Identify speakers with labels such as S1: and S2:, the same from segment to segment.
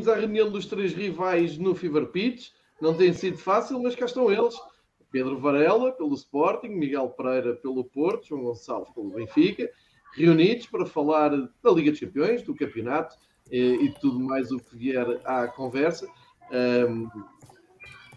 S1: bem-vindos à reunião dos três rivais no Fever Pitch. Não tem sido fácil, mas cá estão eles. Pedro Varela, pelo Sporting, Miguel Pereira, pelo Porto, João Gonçalves, pelo Benfica, reunidos para falar da Liga dos Campeões, do campeonato eh, e tudo mais o que vier à conversa. Um,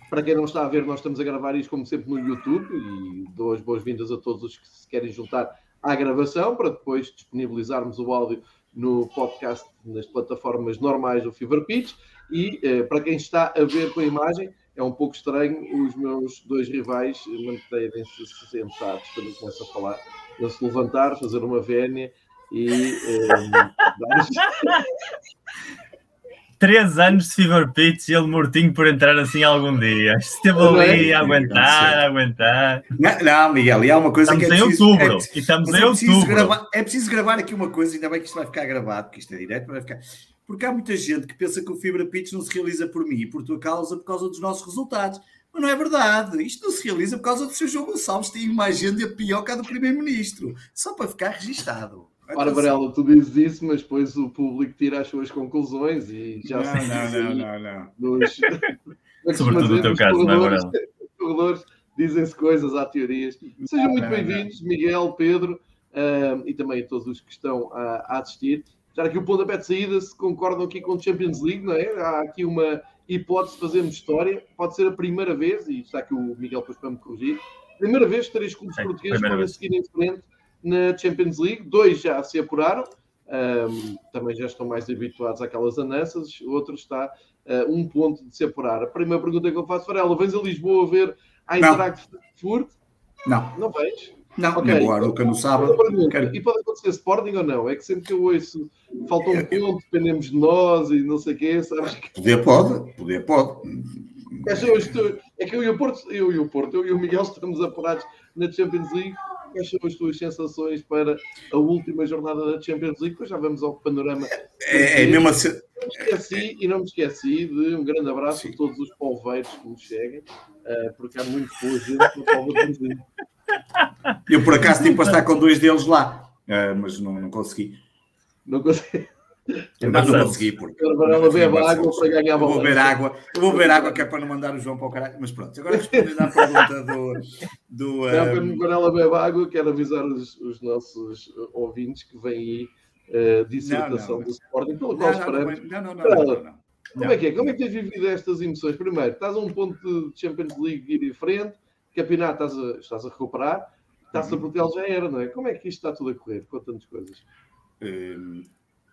S1: para quem não está a ver, nós estamos a gravar isto, como sempre, no YouTube e dou as boas-vindas a todos os que se querem juntar à gravação para depois disponibilizarmos o áudio no podcast nas plataformas normais do Fever Pitch. E eh, para quem está a ver com a imagem, é um pouco estranho os meus dois rivais manterem-se sentados quando eu começo a falar. Eu se levantar, fazer uma vénia e eh,
S2: três anos de Fever Pitch e ele mortinho por entrar assim algum dia. Esteve ali a aguentar, a aguentar.
S3: Não, não, Miguel, e há uma coisa
S2: estamos
S3: que é
S2: preciso, outubro. É, estamos em é outubro.
S3: Gravar, é preciso gravar aqui uma coisa, ainda bem que isto vai ficar gravado, porque isto é direto, vai ficar. Porque há muita gente que pensa que o Fibra Pitch não se realiza por mim e por tua causa por causa dos nossos resultados. Mas não é verdade. Isto não se realiza por causa do seu João Gonçalves. Tem uma agenda pior que a do Primeiro-Ministro. Só para ficar registado.
S1: Ora, Varela, tu dizes isso, mas depois o público tira as suas conclusões e já
S3: não,
S1: se
S3: não, não, não, não,
S1: nos,
S2: Sobretudo no teu caso, não é, Varela?
S1: corredores dizem-se coisas, há teorias. Sejam muito bem-vindos, Miguel, Pedro uh, e também a todos os que estão a, a assistir. Já aqui o pontapé de saída, se concordam aqui com o Champions League, não é? Há aqui uma hipótese de fazermos história. Pode ser a primeira vez, e está aqui o Miguel depois para me corrigir, primeira vez que três clubes portugueses podem seguir em frente na Champions League, dois já se apuraram, um, também já estão mais habituados àquelas andanças, o outro está uh, um ponto de se apurar. A primeira pergunta que eu faço para ela: vens a Lisboa ver a Interact Frankfurt?
S3: Não.
S1: Não vens?
S3: Não, okay. nem o nunca no sábado.
S1: Quero... E pode acontecer Sporting ou não? É que sempre que eu ouço falta um ponto, dependemos de nós e não sei o quê, sabes?
S3: Poder pode, poder pode.
S1: É que eu e o Porto, eu e o Porto, eu e o Miguel estamos apurados na Champions League quais são as tuas sensações para a última jornada da Champions League? Depois já vamos ao panorama.
S3: É, é mesmo assim.
S1: Não me esqueci, e não me esqueci de um grande abraço Sim. a todos os polveiros que nos cheguem, uh, porque há muito boa gente no Povo de
S3: Eu, por acaso, tive para estar com dois deles lá, uh, mas não, não consegui.
S1: Não consegui.
S3: Eu não, não consegui, porque.
S1: Agora bebe água para ganhar
S3: vou beber água, eu vou beber água que é para não mandar o João para o caralho. Mas pronto, agora respondendo à pergunta do. do
S1: um... Quando ela bebe água, quero avisar os, os nossos ouvintes que vêm aí uh, dissertação do Sporting, pelo qual esperamos.
S3: Não, não, não. não, não, não.
S1: Como é que é? Como é que tens vivido estas emoções? Primeiro, estás a um ponto de Champions League ir em frente, campeonato estás a, estás a recuperar, estás uhum. a Portugal já era, não é? Como é que isto está tudo a correr? Conta-nos coisas.
S3: Um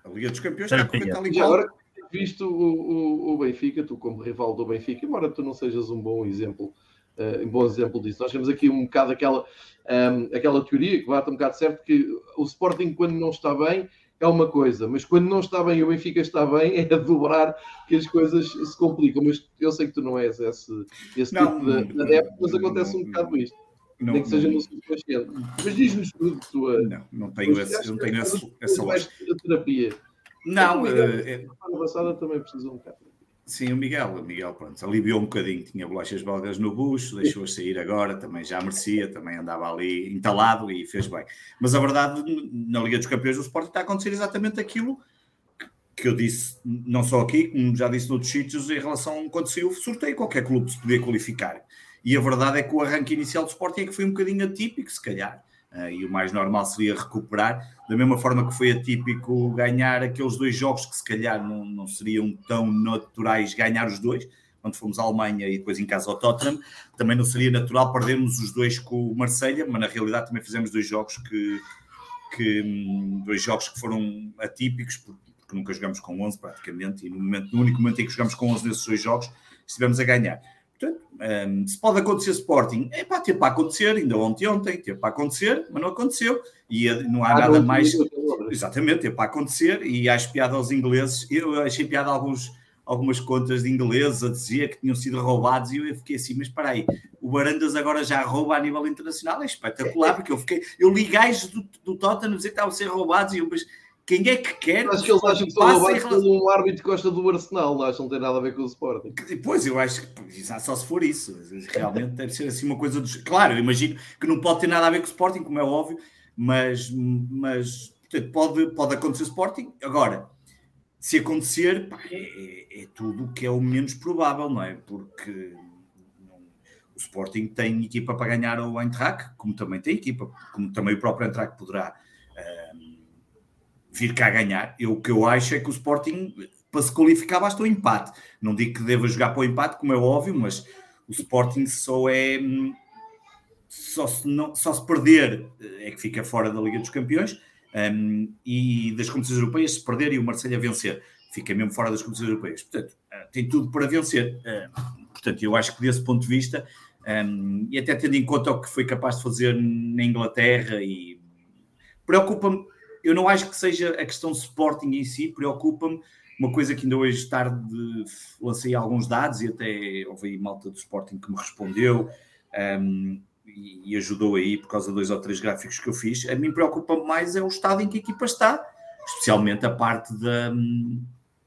S3: a Liga dos Campeões está a correr tal
S1: e agora, visto o, o, o, Benfica, tu como rival do Benfica, embora tu não sejas um bom exemplo, uh, um bom exemplo disso, nós temos aqui um bocado aquela, um, ehm, aquela teoria que bate um bocado certo, que o Sporting quando não está bem é uma coisa, mas quando não está bem e o Benfica está bem, é a dobrar que as coisas se complicam. Mas eu sei que tu não és esse, esse não, tipo de, de adepto, mas acontece um bocado isto. Não, Nem que seja no subconsciente. Mas diz-nos tudo tua.
S3: Não, não tenho, esse, não tenho essa, essa lógica.
S1: terapia.
S3: Não,
S1: é, é, a passada também precisa um bocado.
S3: Sim, o Miguel, o Miguel, pronto, aliviou um bocadinho, tinha bolachas belgas no bucho, deixou-as sair agora, também já merecia, também andava ali entalado e fez bem. Mas a verdade, na Liga dos Campeões do Sport está a acontecer exatamente aquilo que eu disse, não só aqui, como já disse noutros sítios, em relação a quando saiu o sorteio, qualquer clube se podia qualificar. E a verdade é que o arranque inicial do Sporting é que foi um bocadinho atípico, se calhar. Uh, e o mais normal seria recuperar, da mesma forma que foi atípico ganhar aqueles dois jogos que se calhar não, não seriam tão naturais ganhar os dois, quando fomos à Alemanha e depois em casa ao Tottenham, também não seria natural perdermos os dois com o Marselha, mas na realidade também fizemos dois jogos que, que hum, dois jogos que foram atípicos, porque nunca jogamos com 11 praticamente, e no, momento, no único momento em que jogamos com 11 nesses dois jogos, estivemos a ganhar. Portanto, um, se pode acontecer Sporting, é pá, teve para acontecer, ainda ontem, ontem, teve para acontecer, mas não aconteceu, e não há ah, nada mais. Exatamente, teve para acontecer, e acho piada aos ingleses, eu achei piada a alguns, algumas contas de ingleses a dizer que tinham sido roubados, e eu fiquei assim, mas espera aí, o Barandas agora já rouba a nível internacional, é espetacular, porque eu fiquei, eu li gajos do, do Tottenham dizer que estavam a ser roubados, e eu, mas quem é que quer?
S1: Acho que eles acham que roubados pelo um árbitro que gosta do Arsenal, não acham que não tem nada a ver com o Sporting.
S3: Pois, eu acho que só se for isso. Realmente deve ser assim uma coisa dos. Claro, eu imagino que não pode ter nada a ver com o Sporting, como é óbvio, mas, mas portanto, pode, pode acontecer Sporting. Agora, se acontecer, pá, é, é, é tudo o que é o menos provável, não é? Porque o Sporting tem equipa para ganhar o Eintracht, como também tem equipa, como também o próprio Eintracht poderá um, vir cá ganhar. Eu, o que eu acho é que o Sporting, para se qualificar, basta o empate. Não digo que deva jogar para o empate, como é óbvio, mas o Sporting só é. Só se, não, só se perder é que fica fora da Liga dos Campeões um, e das competições europeias, se perder e o Marseille vencer, fica mesmo fora das competições europeias. Portanto, uh, tem tudo para vencer. Uh, portanto, eu acho que desse ponto de vista, um, e até tendo em conta o que foi capaz de fazer na Inglaterra, e preocupa-me, eu não acho que seja a questão Sporting em si, preocupa-me uma coisa que ainda hoje tarde lancei alguns dados e até houve malta do Sporting que me respondeu. Um, e, ajudou aí por causa de dois ou três gráficos que eu fiz. A mim preocupa mais é o estado em que a equipa está, especialmente a parte da,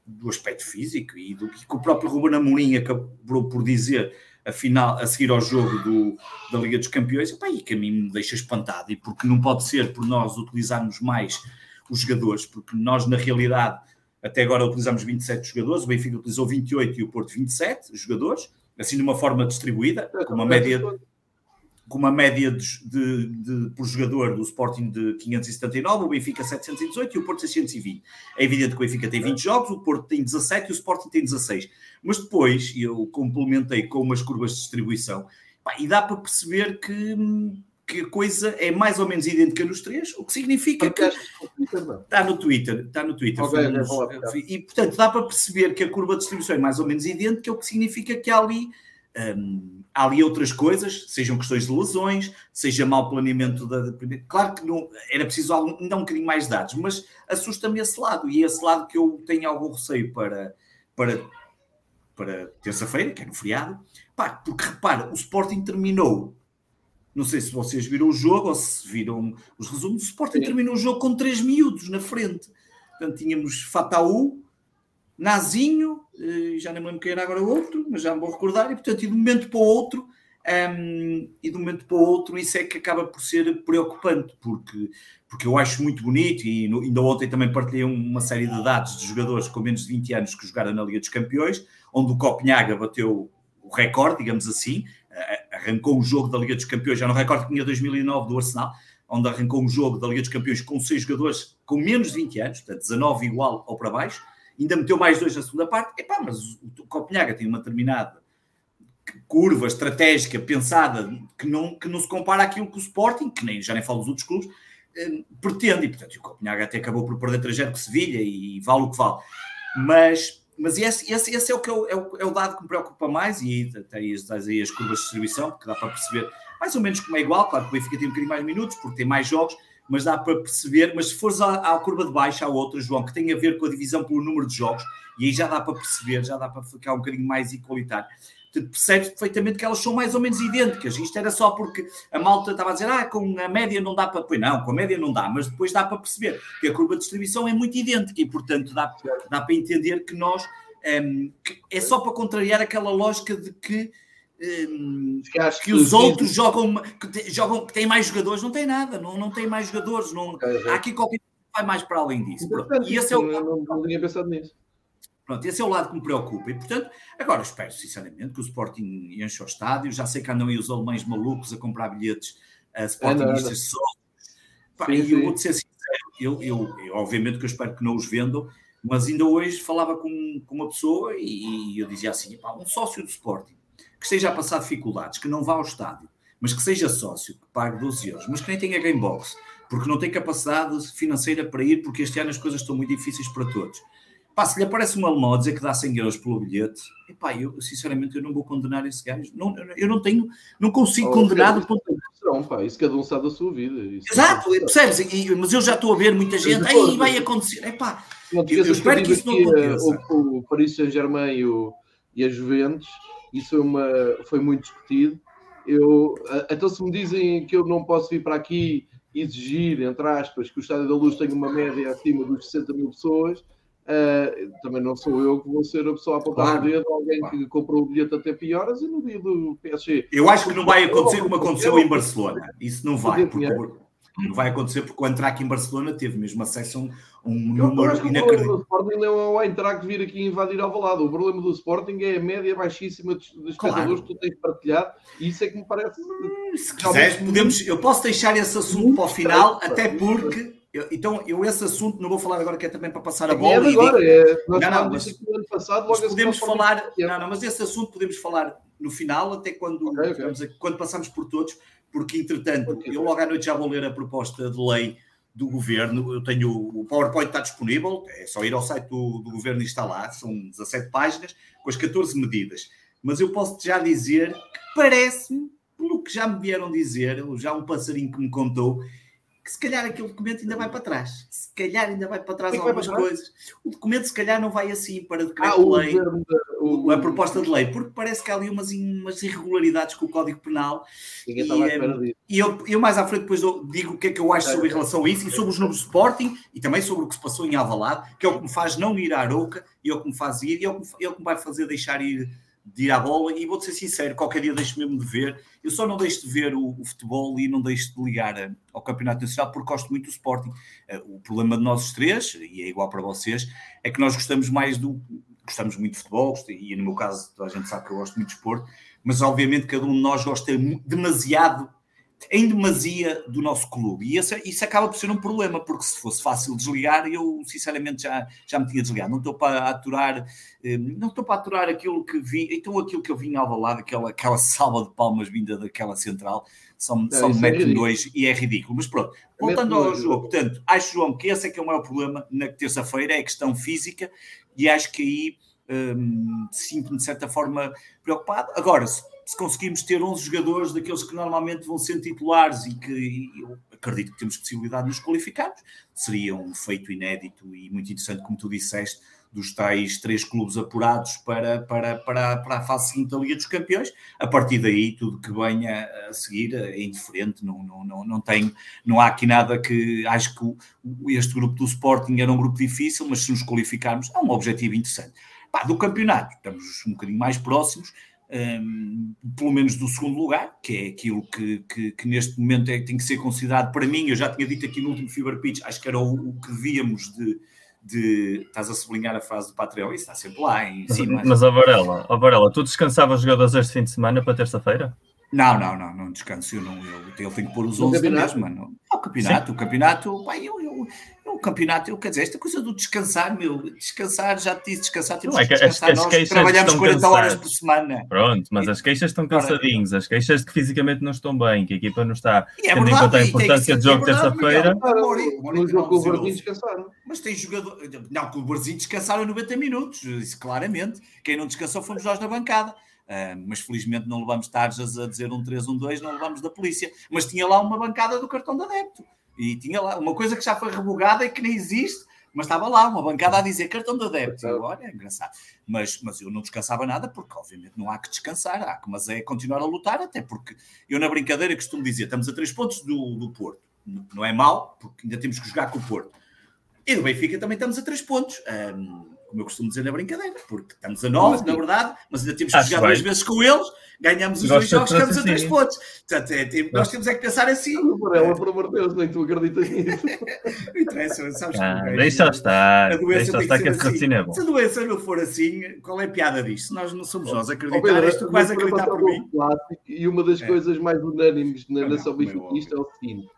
S3: do aspecto físico e do que o próprio Ruben Amorim acabou por dizer a, final, a seguir ao jogo do, da Liga dos Campeões, epá, e que a mim me deixa espantado, e porque não pode ser por nós utilizarmos mais os jogadores, porque nós na realidade até agora utilizamos 27 jogadores, o Benfica utilizou 28 e o Porto 27 jogadores, assim de uma forma distribuída, com uma média com uma média de, de, de, por jogador do Sporting de 579, o Benfica 718 e o Porto 620. É evidente que o Benfica tem 20 jogos, o Porto tem 17 e o Sporting tem 16. Mas depois, eu complementei com umas curvas de distribuição, pá, e dá para perceber que, que a coisa é mais ou menos idêntica nos três, o que significa que... Está no Twitter, está no Twitter. Okay, e, portanto, dá para perceber que a curva de distribuição é mais ou menos idêntica, o que significa que há ali... Um, há ali outras coisas, sejam questões de lesões, seja mau planeamento da. Claro que não, era preciso ainda um bocadinho mais dados, mas assusta-me esse lado, e é esse lado que eu tenho algum receio para, para, para terça-feira, que é no feriado, pá, porque repara, o Sporting terminou. Não sei se vocês viram o jogo ou se viram os resumos. O Sporting Sim. terminou o jogo com três miúdos na frente. Portanto, tínhamos Fataú, Nazinho, já nem me lembro quem era agora o outro, mas já me vou recordar, e portanto, e de um momento para o outro, um, ehm, e de um momento para o outro, isso é que acaba por ser preocupante, porque, porque eu acho muito bonito, e no, ainda ontem também partilhei uma série de dados de jogadores com menos de 20 anos que jogaram na Liga dos Campeões, onde o Copenhaga bateu o recorde, digamos assim, arrancou um jogo da Liga dos Campeões, já no recorde que tinha 2009 do Arsenal, onde arrancou um jogo da Liga dos Campeões com seis jogadores com menos de 20 anos, portanto 19 igual ou para baixo, ainda meteu mais dois na segunda parte. Epá, mas o Copenhaga tem uma determinada curva estratégica pensada que não, que não se compara àquilo que o Sporting, que nem, já nem falo dos outros clubes, eh, pretende. E, portanto, o Copenhaga até acabou por perder trajeto com Sevilha e vale o que vale. Mas, mas esse, esse, esse é, o que é, o, é o dado que me preocupa mais e tem as, aí as curvas de distribuição, porque dá para perceber mais ou menos como é igual. Claro que o Benfica tem um bocadinho mais minutos, porque tem mais jogos, mas dá para perceber. Mas se fores à, à, curva de baixo, há outra, João, que tem a ver com a divisão pelo número de jogos, e aí já dá para perceber, já dá para ficar um bocadinho mais igualitário. Percebes perfeitamente que elas são mais ou menos idênticas. Isto era só porque a malta estava a dizer, ah, com a média não dá para. Pois não, com a média não dá, mas depois dá para perceber que a curva de distribuição é muito idêntica e, portanto, dá, dá para entender que nós. Um, ehm, que é só para contrariar aquela lógica de que que, que os outros jogam que, jogam que têm mais jogadores, não tem nada, não, não tem mais jogadores, não, há aqui qualquer coisa que vai mais para além disso.
S1: E esse é o não, não tinha pensado nisso.
S3: Pronto, esse é o lado que me preocupa. E, portanto, agora espero sinceramente que o Sporting enche o estádio. Já sei que andam aí os alemães malucos a comprar bilhetes a Sportingistas só. E eu vou-te ser sincero, eu, eu, eu, obviamente que eu espero que não os vendam, mas ainda hoje falava com, com uma pessoa e, e eu dizia assim: um sócio do Sporting que esteja a passar dificuldades, que não vá ao estádio, mas que seja sócio, que pague 12 euros, mas que nem tenha Gamebox, porque não tem capacidade financeira para ir, porque este ano as coisas estão muito difíceis para todos. Pá, se lhe aparece uma alemão a dizer que dá 100 euros pelo bilhete, epá, eu sinceramente eu não vou condenar esse gajo. Não, eu não tenho, não consigo oh, condenar do ponto de
S1: pá, isso cada um sabe da sua vida. Isso
S3: Exato, é percebes? E, mas eu já estou a ver muita gente, aí vai acontecer. Epá,
S1: eu, eu espero que isso não aconteça. O, o Paris Saint-Germain e, o, e a Juventus isso foi, uma, foi muito discutido. Eu, então, se me dizem que eu não posso vir para aqui exigir, entre aspas, que o Estádio da Luz tenha uma média acima dos 60 mil pessoas, uh, também não sou eu que vou ser a pessoa a apontar claro, o dedo, alguém claro. que comprou o bilhete até pioras e no dia do PSG.
S3: Eu acho que não vai acontecer como aconteceu em Barcelona. Isso não vai. Porque, Não vai acontecer porque o Eintracht em Barcelona teve mesmo acesso a um, um número inacreditável.
S1: O Sporting não é o Eintracht vir aqui invadir ao lado. O problema do Sporting é a média baixíssima dos espectadores claro. que tu tens partilhado e isso é que me parece...
S3: Hum, se quiseres, podemos, eu posso deixar esse assunto para o final, até porque... Eu, então, eu esse assunto não vou falar agora, que é também para passar a bola. É
S1: agora,
S3: digo,
S1: é, nós não, não, mas, ano passado,
S3: logo podemos falar. Não, não, mas esse assunto podemos falar no final, até quando, okay, okay. quando passamos por todos, porque entretanto, eu logo à noite já vou ler a proposta de lei do governo. Eu tenho o PowerPoint está disponível, é só ir ao site do, do governo e está lá. São 17 páginas com as 14 medidas. Mas eu posso já dizer que parece-me, pelo que já me vieram dizer, já um passarinho que me contou, que se calhar aquele documento ainda vai para trás. Se calhar ainda vai para trás algumas para coisas. O documento se calhar não vai assim para decreto-lei, ah, a proposta de lei, porque parece que há ali umas, umas irregularidades com o Código Penal. E, é, e eu, eu mais à frente depois digo o que é que eu acho sobre em relação a isso e sobre os números de Sporting e também sobre o que se passou em Avalado, que é o que me faz não ir à Aroca e é o que me faz ir e é o que, é o que me vai fazer deixar ir de ir à bola e vou-te ser sincero, qualquer dia deixo mesmo de ver. Eu só não deixo de ver o, o futebol e não deixo de ligar a, ao Campeonato Nacional porque gosto muito do Sporting. Uh, o problema de nós três, e é igual para vocês, é que nós gostamos mais do. Gostamos muito de futebol, e no meu caso, a gente sabe que eu gosto muito de esporte, mas obviamente cada um de nós gosta demasiado em demasia do nosso clube. E isso, isso acaba por ser um problema, porque se fosse fácil desligar, eu sinceramente já, já me tinha desligado. Não estou para aturar, eh, não estou para aturar aquilo que vi, então aquilo que eu vi em Alvalade, aquela, aquela salva de palmas vinda daquela central, só, é, só me mete é dois e é ridículo. Mas pronto, voltando ao jogo, portanto, acho, João, que esse é que é o maior problema na terça-feira, é a questão física, e acho que aí hum, sinto-me de certa forma preocupado. Agora, se se conseguirmos ter 11 jogadores daqueles que normalmente vão ser titulares e que eu acredito que temos possibilidade de nos qualificarmos, seria um feito inédito e muito interessante, como tu disseste, dos tais três clubes apurados para, para, para, para a fase seguinte da Liga dos Campeões. A partir daí, tudo que venha a seguir é indiferente, não, não, não, não, tem, não há aqui nada que. Acho que este grupo do Sporting era um grupo difícil, mas se nos qualificarmos, é um objetivo interessante. Pá, do campeonato, estamos um bocadinho mais próximos um, pelo menos do segundo lugar, que é aquilo que, que, que, neste momento é, tem que ser considerado para mim. Eu já tinha dito aqui no último Fever Pitch, acho que era o, o que devíamos de, de. Estás a sublinhar a frase do Patreon, isso está sempre lá em cima.
S2: Mas, a Varela, a Varela, tu descansavas jogadores este fim de semana para terça-feira?
S3: Não, não, não, não descanso. Eu não, eu, ele tem que pôr os 11 mesmo, mano. O campeonato, Sim. o campeonato, pai, eu, eu, campeonato, eu quer dizer, esta coisa do descansar, meu, descansar, já te disse, descansar, temos não, é que, descansar, as, as nós trabalhamos 40 cansados. horas por semana.
S2: Pronto, mas as queixas estão cansadinhos, as queixas de que fisicamente não estão bem, que a equipa não está é tendo em conta a importância do jogo é terça-feira.
S1: No jogo com o Barzinho descansaram.
S3: Mas tem jogador, não, com o Barzinho descansaram 90 minutos, isso claramente. Quem não descansou fomos nós na bancada. Uh, mas felizmente não levamos tarjas a dizer um 3, um 2, não levamos da polícia. Mas tinha lá uma bancada do cartão de adepto. E tinha lá uma coisa que já foi revogada e que nem existe, mas estava lá uma bancada a dizer cartão de adepto. Olha, é engraçado. Mas, mas eu não descansava nada, porque obviamente não há que descansar, há que, mas é continuar a lutar, até porque eu na brincadeira costumo dizer, estamos a três pontos do, do Porto. Não é mal, porque ainda temos que jogar com o Porto. E do Benfica também estamos a três pontos. Um, como eu costumo dizer na brincadeira, porque estamos a nove, na verdade, mas ainda temos que Acho jogar duas vezes com eles, ganhamos os dois jogos, ficamos a três pontos. Portanto, é, é, nós temos é que pensar assim.
S1: Por ela, por amor de Deus, nem tu acreditas nisso.
S3: não interessa, sabes
S2: ah, Deixa estar, a doença deixa estar que esse
S3: assim.
S2: é bom.
S3: Se a doença não for assim, qual é a piada disto? Nós não somos nós a acreditar, oh, Pedro, és tu que vais acreditar por mim.
S1: E uma das é. coisas mais unânimes na nação benfiquista é o seguinte.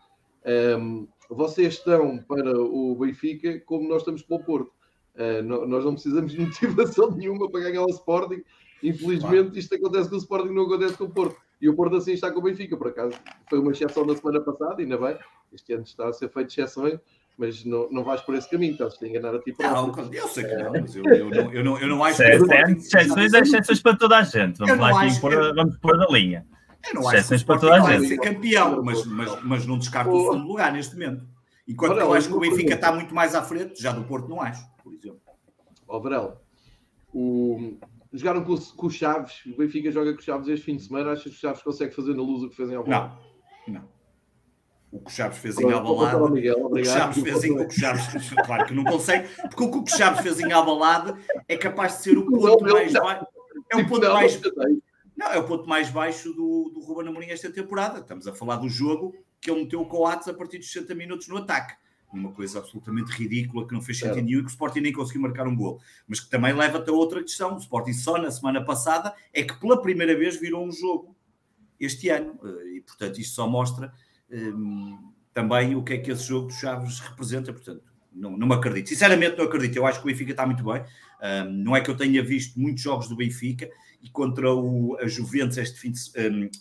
S1: Um, vocês estão para o Benfica como nós estamos para o Porto. Uh, nós não precisamos de motivação nenhuma para ganhar o Sporting. Infelizmente, claro. isto acontece com o Sporting, não acontece com o Porto. E o Porto assim está com o Benfica, por acaso. Foi uma exceção na semana passada, ainda bem. Este ano está a ser feito exceções, mas não, não vais por esse caminho, estás a enganar a ti
S3: próprio. Não, eu sei que não, mas eu, eu, não, eu, não, eu não acho que.
S2: Exceções é exceções para toda a gente. Vamos lá aqui pôr, eu... vamos pôr da linha.
S3: Eu não acho que para toda a gente. ser campeão, mas, mas, mas não descarto o segundo lugar neste momento. Enquanto eu acho que o Benfica está muito mais à frente, já do Porto não acho, por exemplo.
S1: Ó, Varela, o... jogaram com, com o Chaves, o Benfica joga com o Chaves este fim de semana. Achas que o Chaves consegue fazer na luz o que fez em
S3: Alvalade? Não, não. O que o Chaves fez em Alvalade. O que o Chaves fez em o que Chaves, claro que não consegue, porque o que o Chaves fez em Alvalade é capaz de ser o ponto mais baixo. É o ponto mais. Não, é o ponto mais baixo do, do Ruben Amorim esta temporada. Estamos a falar do jogo que ele meteu o Coates a partir dos 60 minutos no ataque. Uma coisa absolutamente ridícula que não fez sentido nenhum e que o Sporting nem conseguiu marcar um gol. Mas que também leva-te a outra questão. O Sporting só na semana passada é que pela primeira vez virou um jogo este ano. Eh, e, portanto, isto só mostra um, também o que é que esse jogo dos Chaves representa. Portanto, não, não me acredito. Sinceramente, não acredito. Eu acho que o Benfica está muito bem. Um, não é que eu tenha visto muitos jogos do Benfica e contra o, a Juventus este fim de,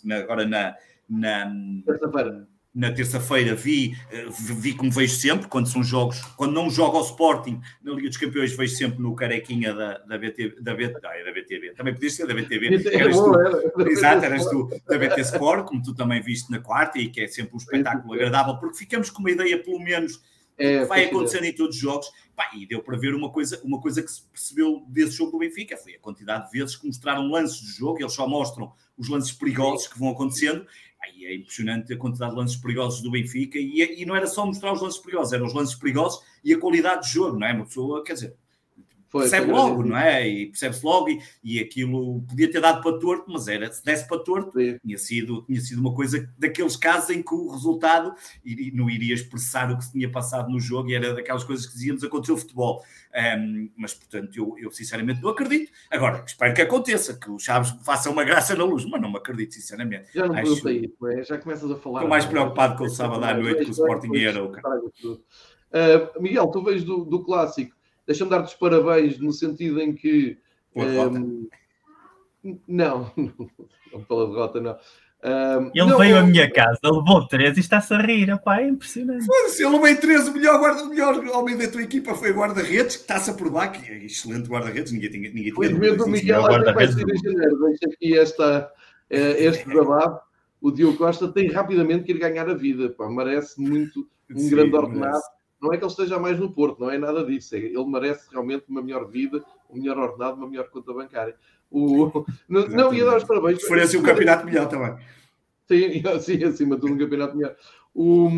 S3: um, agora na, na terça-feira na terça-feira vi, eh, vi como vejo sempre, quando são jogos, quando não jogo ao Sporting na Liga dos Campeões, vejo sempre no carequinha da, da, BT, da, BT, ah, é da BTV, também podias ser da BTV, eras tu, exato, eras tu da BT Sport, como tu também viste na quarta, e que é sempre um espetáculo agradável, porque ficamos com uma ideia, pelo menos, é, vai acontecendo em todos os jogos. Pá, e deu para ver uma coisa, uma coisa que se percebeu desse jogo do Benfica, foi a quantidade de vezes que mostraram lances de jogo, eles só mostram os lances perigosos que vão acontecendo, é impressionante a quantidade de lances perigosos do Benfica e, e não era só mostrar os lances perigosos, eram os lances perigosos e a qualidade de jogo, não é? Uma pessoa, quer dizer, foi, percebe foi logo, não é? E percebe-se logo, e, e aquilo podia ter dado para torto, mas era, se desse para torto, tinha sido, tinha sido uma coisa daqueles casos em que o resultado não iria expressar o que se tinha passado no jogo, e era daquelas coisas que dizíamos acontecer o futebol. Um, mas, portanto, eu, eu, sinceramente não acredito. Agora, espero que aconteça, que os Chaves façam uma graça na luz, mas não me acredito, sinceramente.
S1: Já não Acho... isso, é? já começas a falar.
S3: Estou mais preocupado com o sábado à noite, com o Sporting e Arauca.
S1: Uh, Miguel, tu vês do, do clássico Deixa-me dar-te os parabéns no sentido em que. Um, ehm, não, não pela derrota, não. Um,
S2: ele
S1: não,
S2: veio à minha casa, levou 13 e está-se a rir, Epá, é impressionante.
S3: Se ele levou 13, o melhor, guarda, o melhor homem da tua equipa foi o guarda-redes, que está-se a provar, que é excelente guarda-redes, ninguém tinha. Ninguém
S1: tinha o do Miguel até vai ser em janeiro, deixa aqui esta, eh, este desabafo. O Diogo Costa tem rapidamente que ir ganhar a vida, pá, merece muito um Sim, grande ordenado. Merece não é que ele esteja mais no Porto, não é nada disso. É, ele merece realmente uma melhor vida, um melhor ordenado, uma melhor conta bancária. O, não, não, ia dar os parabéns.
S3: Oferece um campeonato melhor também.
S1: Sim, sim, acima de tudo um campeonato melhor. O,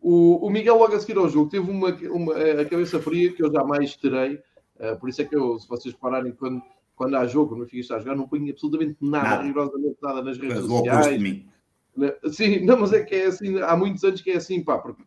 S1: o, o, Miguel, logo a seguir ao jogo, teve uma, uma a cabeça fria que eu jamais terei. Uh, por isso é que eu, se vocês pararem, quando, quando há jogo, no fim está a jogar, não ponho absolutamente nada, nada. rigorosamente nada nas redes Mas sociais. Sim, não, mas é que é assim, há muitos anos que é assim, pá, porque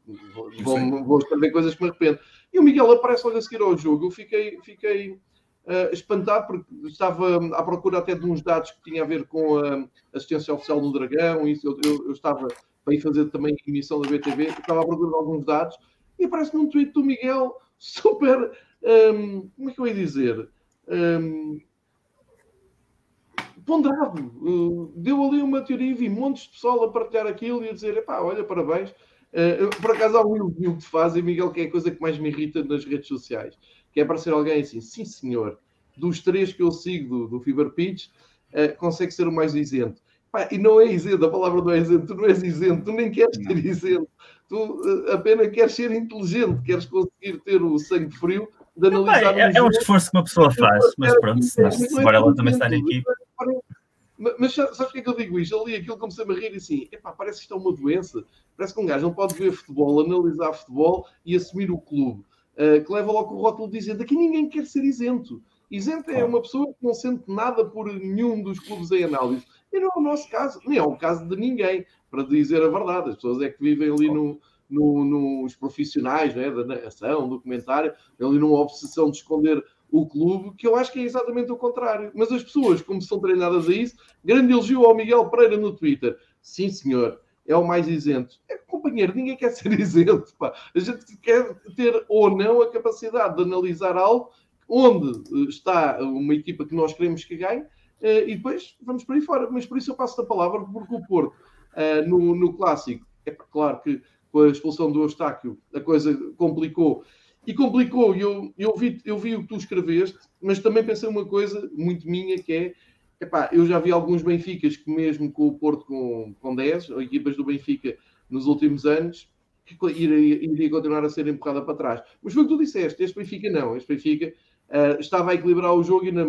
S1: vou, vou escrever coisas que me arrependo. E o Miguel aparece logo a seguir ao jogo. Eu fiquei, fiquei uh, espantado porque estava à procura até de uns dados que tinham a ver com a assistência oficial do Dragão. Isso, eu, eu, eu estava para ir fazer também emissão da BTV, estava à procura de alguns dados e aparece num tweet do Miguel super. Um, ehm, como é que eu ia dizer? Um, ehm, ponderado. Uh, deu ali uma teoria e vi montes de pessoal a partilhar aquilo e a dizer: pá, olha, parabéns. Uh, por acaso há um elogio que te fazem, Miguel, que é a coisa que mais me irrita nas redes sociais, que é aparecer alguém assim, sim senhor, dos três que eu sigo do, do Fever Pitch, uh, consegue ser o mais isento. Pá, e não é isento, a palavra não é isento, tu não és isento, tu nem queres ser isento, tu uh, apenas queres ser inteligente, queres conseguir ter o sangue frio de analisar.
S2: É, um é, um esforço que uma pessoa faz, mas pronto, se, se, embora ela também está na equipe.
S1: Mas sabes porquê que eu digo isto? Ali aquilo comecei-me a rir e assim, epá, parece que isto é uma doença. Parece que um gajo não pode ver futebol, analisar futebol e assumir o clube. Uh, que leva logo o rótulo dizendo aqui ninguém quer ser isento. Isento é uma pessoa que não sente nada por nenhum dos clubes em análise. E não é o nosso caso, nem é o caso de ninguém, para dizer a verdade. As pessoas é que vivem ali no, no, nos profissionais né, da narração, do comentário, ali numa obsessão de esconder o clube, que eu acho que é exatamente o contrário. Mas as pessoas, como são treinadas a isso, grande elogio ao Miguel Pereira no Twitter. Sim, senhor, é o mais isento. É, companheiro, ninguém quer ser isento. Pá. A gente quer ter ou não a capacidade de analisar algo onde eh, está uma equipa que nós queremos que ganhe eh, e depois vamos para aí fora. Mas por isso eu passo a palavra, porque o Porto, eh, no, no clássico, é claro que com a expulsão do Eustáquio a coisa complicou e complicou, eu, eu, vi, eu vi o que tu escreveste, mas também pensei uma coisa muito minha que é epá, eu já vi alguns Benficas que mesmo com o Porto com, com 10, ou equipas do Benfica nos últimos anos, que iria, iria continuar a ser empurrada para trás. Mas foi o que tu disseste, este Benfica não, este Benfica uh, estava a equilibrar o jogo e na,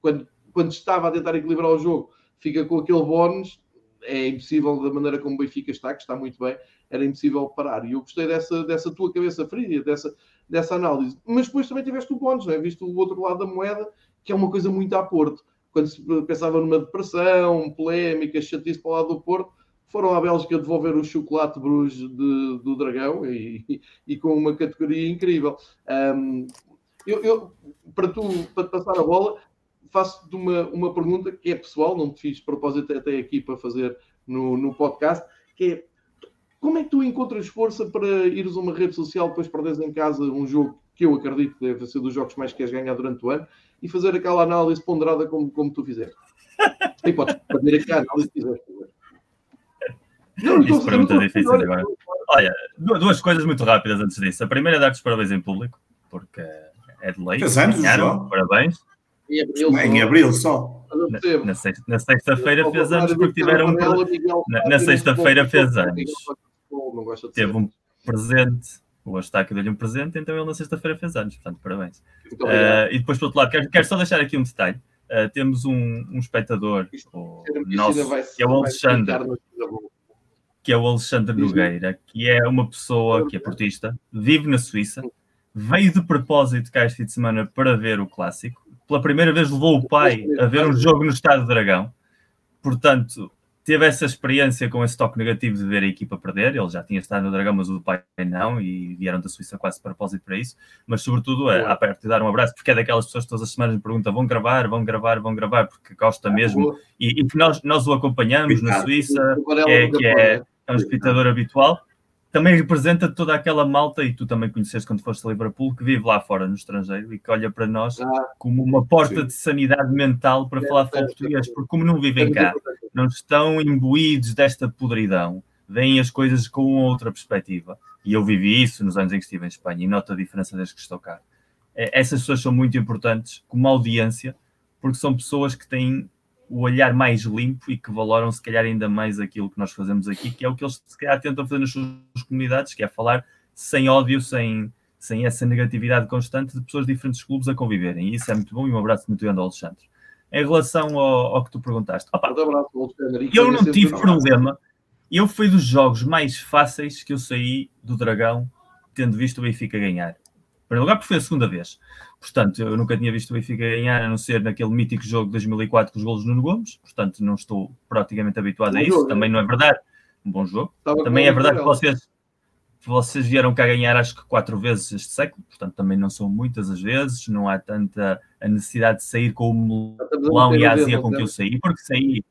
S1: quando, quando estava a tentar equilibrar o jogo fica com aquele bónus, é impossível da maneira como o Benfica está, que está muito bem, era impossível parar. E eu gostei dessa, dessa tua cabeça fria, dessa, dessa análise. Mas depois também tiveste o bónus, não é? Viste o outro lado da moeda, que é uma coisa muito a Porto. Quando se pensava numa depressão, polémica, chatice para o lado do Porto, foram à Bélgica devolver o chocolate Bruges de, do Dragão e, e, com uma categoria incrível. Um, eu, eu, para tu para passar a bola, faço-te uma, uma pergunta que é pessoal, não te fiz propósito até aqui para fazer no, no podcast, que é como é que tu encontras força para ires a uma rede social, depois perdes em casa um jogo que eu acredito que deve ser dos jogos que mais queres ganhar durante o ano e fazer aquela análise ponderada como, como tu fizeste? E podes fazer aqui a análise que.
S2: Não, não Isso pergunta difícil agora. Olha, duas coisas muito rápidas antes disso. A primeira é dar-te os parabéns em público, porque é de lei. Ganharam, parabéns.
S3: Em abril, em abril só.
S2: Na, na, sexta, sexta-feira fez anos porque tiveram. Na, na sexta-feira fez anos. Teve um presente. O Eustáquio deu-lhe um presente, então ele na sexta-feira fez anos. Portanto, parabéns. Uh, e depois, por outro lado, quero, quero só deixar aqui um detalhe. Uh, temos um, um espectador, o nosso, que é o Alexandre que é o Alexandre Nogueira, que é uma pessoa que é portista, vive na Suíça, veio de propósito cá este fim de semana para ver o clássico. Pela primeira vez levou o pai a ver um jogo no Estado Dragão. Portanto, teve essa experiência com esse toque negativo de ver a equipa perder. Ele já tinha estado no Dragão, mas o pai não, e vieram da Suíça quase de propósito para isso. Mas, sobretudo, é, de dar um abraço, porque é daquelas pessoas que todas as semanas me perguntam: vão gravar, vão gravar, vão gravar, porque gosta mesmo. E, e que nós, nós o acompanhamos na Suíça, que é, que é é um espectador habitual, também representa toda aquela malta, e tu também conheceste quando foste a Liverpool, que vive lá fora, no estrangeiro, e que olha para nós ah, como uma porta sim. de sanidade mental para é, falar é, português, porque como não vivem cá, não estão imbuídos desta podridão, veem as coisas com outra perspectiva. E eu vivi isso nos anos em que estive em Espanha, e noto a diferença desde que estou cá. É, essas pessoas são muito importantes como audiência, porque são pessoas que têm o olhar mais limpo e que valoram se calhar ainda mais aquilo que nós fazemos aqui, que é o que eles se calhar tentam fazer nas suas comunidades, que é falar sem ódio, sem, sem essa negatividade constante de pessoas de diferentes clubes a conviverem. E isso é muito bom e um abraço muito grande ao Alexandre. Em relação ao, ao que tu perguntaste, opa, eu não tive problema. Eu fui dos jogos mais fáceis que eu saí do Dragão tendo visto o Benfica ganhar primeiro lugar, porque foi a segunda vez. Portanto, eu nunca tinha visto o Benfica ganhar, a não ser naquele mítico jogo de 2004 com os golos de Nuno Gomes. Portanto, não estou praticamente habituado a isso. Jogo, Também não é verdade. Um bom jogo. Também é verdade que vocês, vocês vieram cá ganhar, acho que quatro vezes este século. Portanto, também não são muitas as vezes. Não há tanta a necessidade de sair com o melão e a azia com que eu saí, porque saí,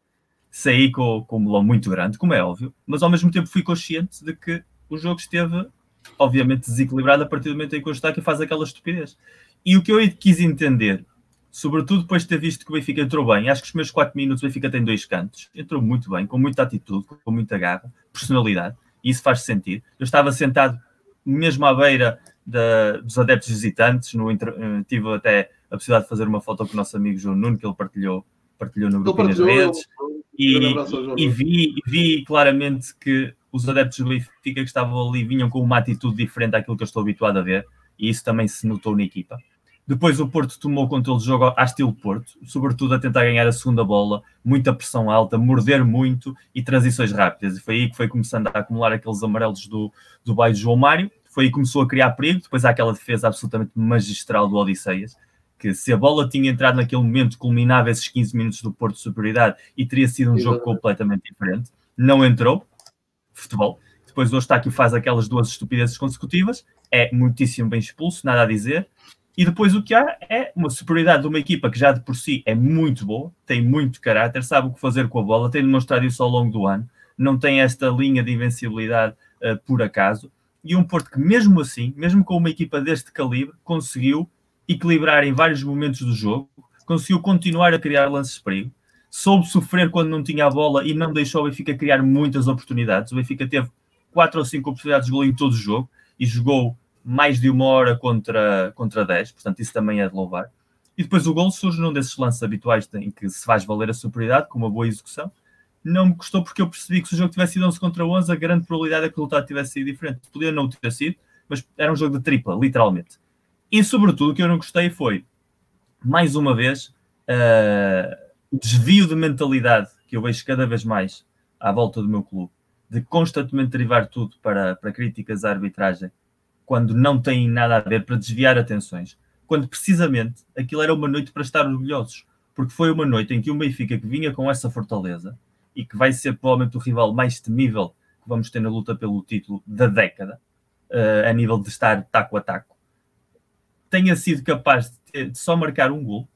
S2: saí com, com um melão muito grande, como é óbvio. Mas ao mesmo tempo fui consciente de que o jogo esteve obviamente desequilibrado a partir do momento em que o Eustáquio faz aquela estupidez. E o que eu quis entender, sobretudo depois de ter visto que o Benfica entrou bem, acho que os meus 4 minutos o Benfica tem dois cantos, entrou muito bem, com muita atitude, com muita garra, personalidade, e isso faz sentido. Eu estava sentado mesmo à beira da, dos adeptos visitantes, no, eh, tive até a possibilidade de fazer uma foto com o nosso amigo João Nuno, que ele partilhou, partilhou no grupo nas redes, e, e vi, vi claramente que os adeptos do Benfica que estavam ali vinham com uma atitude diferente daquilo que eu estou habituado a ver, e isso também se notou na equipa. Depois o Porto tomou controle do jogo à estilo Porto, sobretudo a tentar ganhar a segunda bola, muita pressão alta, morder muito e transições rápidas. E foi aí que foi começando a acumular aqueles amarelos do, do bairro João Mário. Foi aí que começou a criar perigo. Depois há aquela defesa absolutamente magistral do Odisseias, que se a bola tinha entrado naquele momento, culminava esses 15 minutos do Porto de superioridade e teria sido um jogo completamente diferente. Não entrou, futebol. Depois o Eustáquio faz aquelas duas estupidezes consecutivas, é muitíssimo bem expulso, nada a dizer. E depois o que há é uma superioridade de uma equipa que já de por si é muito boa, tem muito caráter, sabe o que fazer com a bola, tem demonstrado isso ao longo do ano, não tem esta linha de invencibilidade uh, por acaso. E um Porto que, mesmo assim, mesmo com uma equipa deste calibre, conseguiu equilibrar em vários momentos do jogo, conseguiu continuar a criar lances de perigo, soube sofrer quando não tinha a bola e não deixou o Benfica criar muitas oportunidades. O Benfica teve quatro ou cinco oportunidades de gol em todo o jogo e jogou mais de uma hora contra, contra 10, portanto isso também é de louvar. E depois o gol surge num desses lances habituais em que se faz valer a superioridade com uma boa execução. Não me custou porque eu percebi que se o jogo tivesse sido 11 contra 11, a grande probabilidade é que o resultado tivesse sido diferente. Podia não ter sido, mas era um jogo de tripla, literalmente. E sobretudo o que eu não gostei foi, mais uma vez, uh, o desvio de mentalidade que eu vejo cada vez mais à volta do meu clube, de constantemente derivar tudo para, para críticas à arbitragem, quando não tem nada a ver, para desviar atenções, quando precisamente aquilo era uma noite para estar orgulhosos, porque foi uma noite em que o Benfica que vinha com essa fortaleza, e que vai ser provavelmente o rival mais temível que vamos ter na luta pelo título da década, uh, a nível de estar taco a taco, tenha sido capaz de, ter, de, só marcar um gol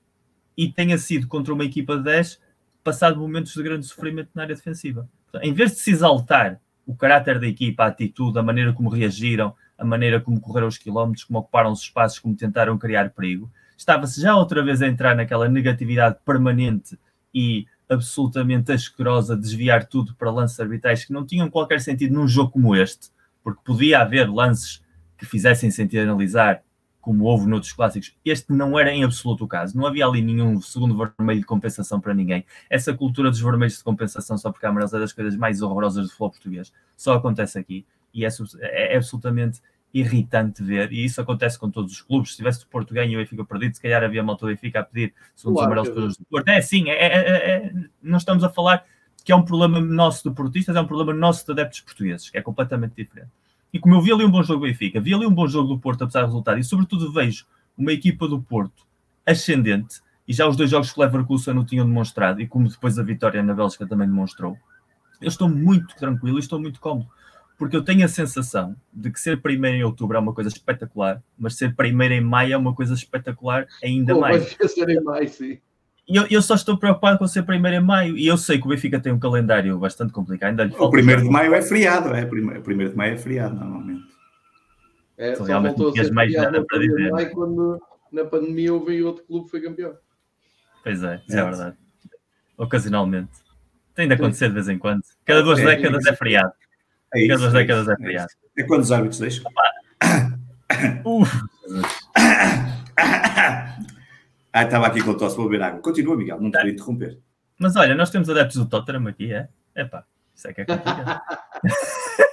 S2: e tenha sido contra uma equipa de 10 passado momentos de grande sofrimento na área defensiva. Em vez de se exaltar o caráter da equipa, a atitude, a maneira como reagiram, a maneira como correram os quilómetros, como ocuparam os espaços, como tentaram criar perigo, estava-se já outra vez a entrar naquela negatividade permanente e absolutamente asquerosa, desviar tudo para lances arbitrais que não tinham qualquer sentido num jogo como este, porque podia haver lances que fizessem sentido analisar, como houve noutros clássicos. Este não era em absoluto o caso. Não havia ali nenhum segundo vermelho de compensação para ninguém. Essa cultura dos vermelhos de compensação só porque há amarelos é das coisas mais horrorosas do futebol português. Só acontece aqui. E é, é, é absolutamente irritante ver, e isso acontece com todos os clubes. Se tivesse o Porto ganho e o Benfica perdido, se calhar havia malta do Benfica a pedir segundos claro, amarelos para os do Porto. É assim, é, é, é, não estamos a falar que é um problema nosso de portistas, é um problema nosso de adeptos portugueses, que é completamente diferente. E como eu vi ali um bom jogo do Benfica, vi ali um bom jogo do Porto, apesar do resultado, e sobretudo vejo uma equipa do Porto ascendente, e já os dois jogos que o Leverkusen não tinham demonstrado, e como depois a vitória na Bélgica também demonstrou, eu estou muito tranquilo e estou muito cómodo porque eu tenho a sensação de que ser primeiro em outubro é uma coisa espetacular, mas ser primeiro em maio é uma coisa espetacular ainda Pô, mais.
S1: Ser em maio, sim.
S2: E eu, eu, só estou preocupado com ser primeiro em maio. E eu sei que o Benfica tem um calendário bastante complicado. Ainda
S3: o primeiro de maio é feriado, é? O primeiro de maio é feriado, normalmente.
S1: É, então, realmente não tinhas mais nada para dizer. Maio, quando na pandemia houve outro clube que foi campeão.
S2: Pois é, é, é verdade. Ocasionalmente. Tem de acontecer de vez em quando. Cada duas é, décadas é, é feriado. É isso, Cada é décadas é feriado.
S3: É, quando os árbitros deixam. Ah, estava aqui com o tosse, vou beber água. Continua, Miguel, não te queria interromper.
S2: Mas olha, nós temos adeptos do Tottenham aqui, é? Epá, isso é que é complicado.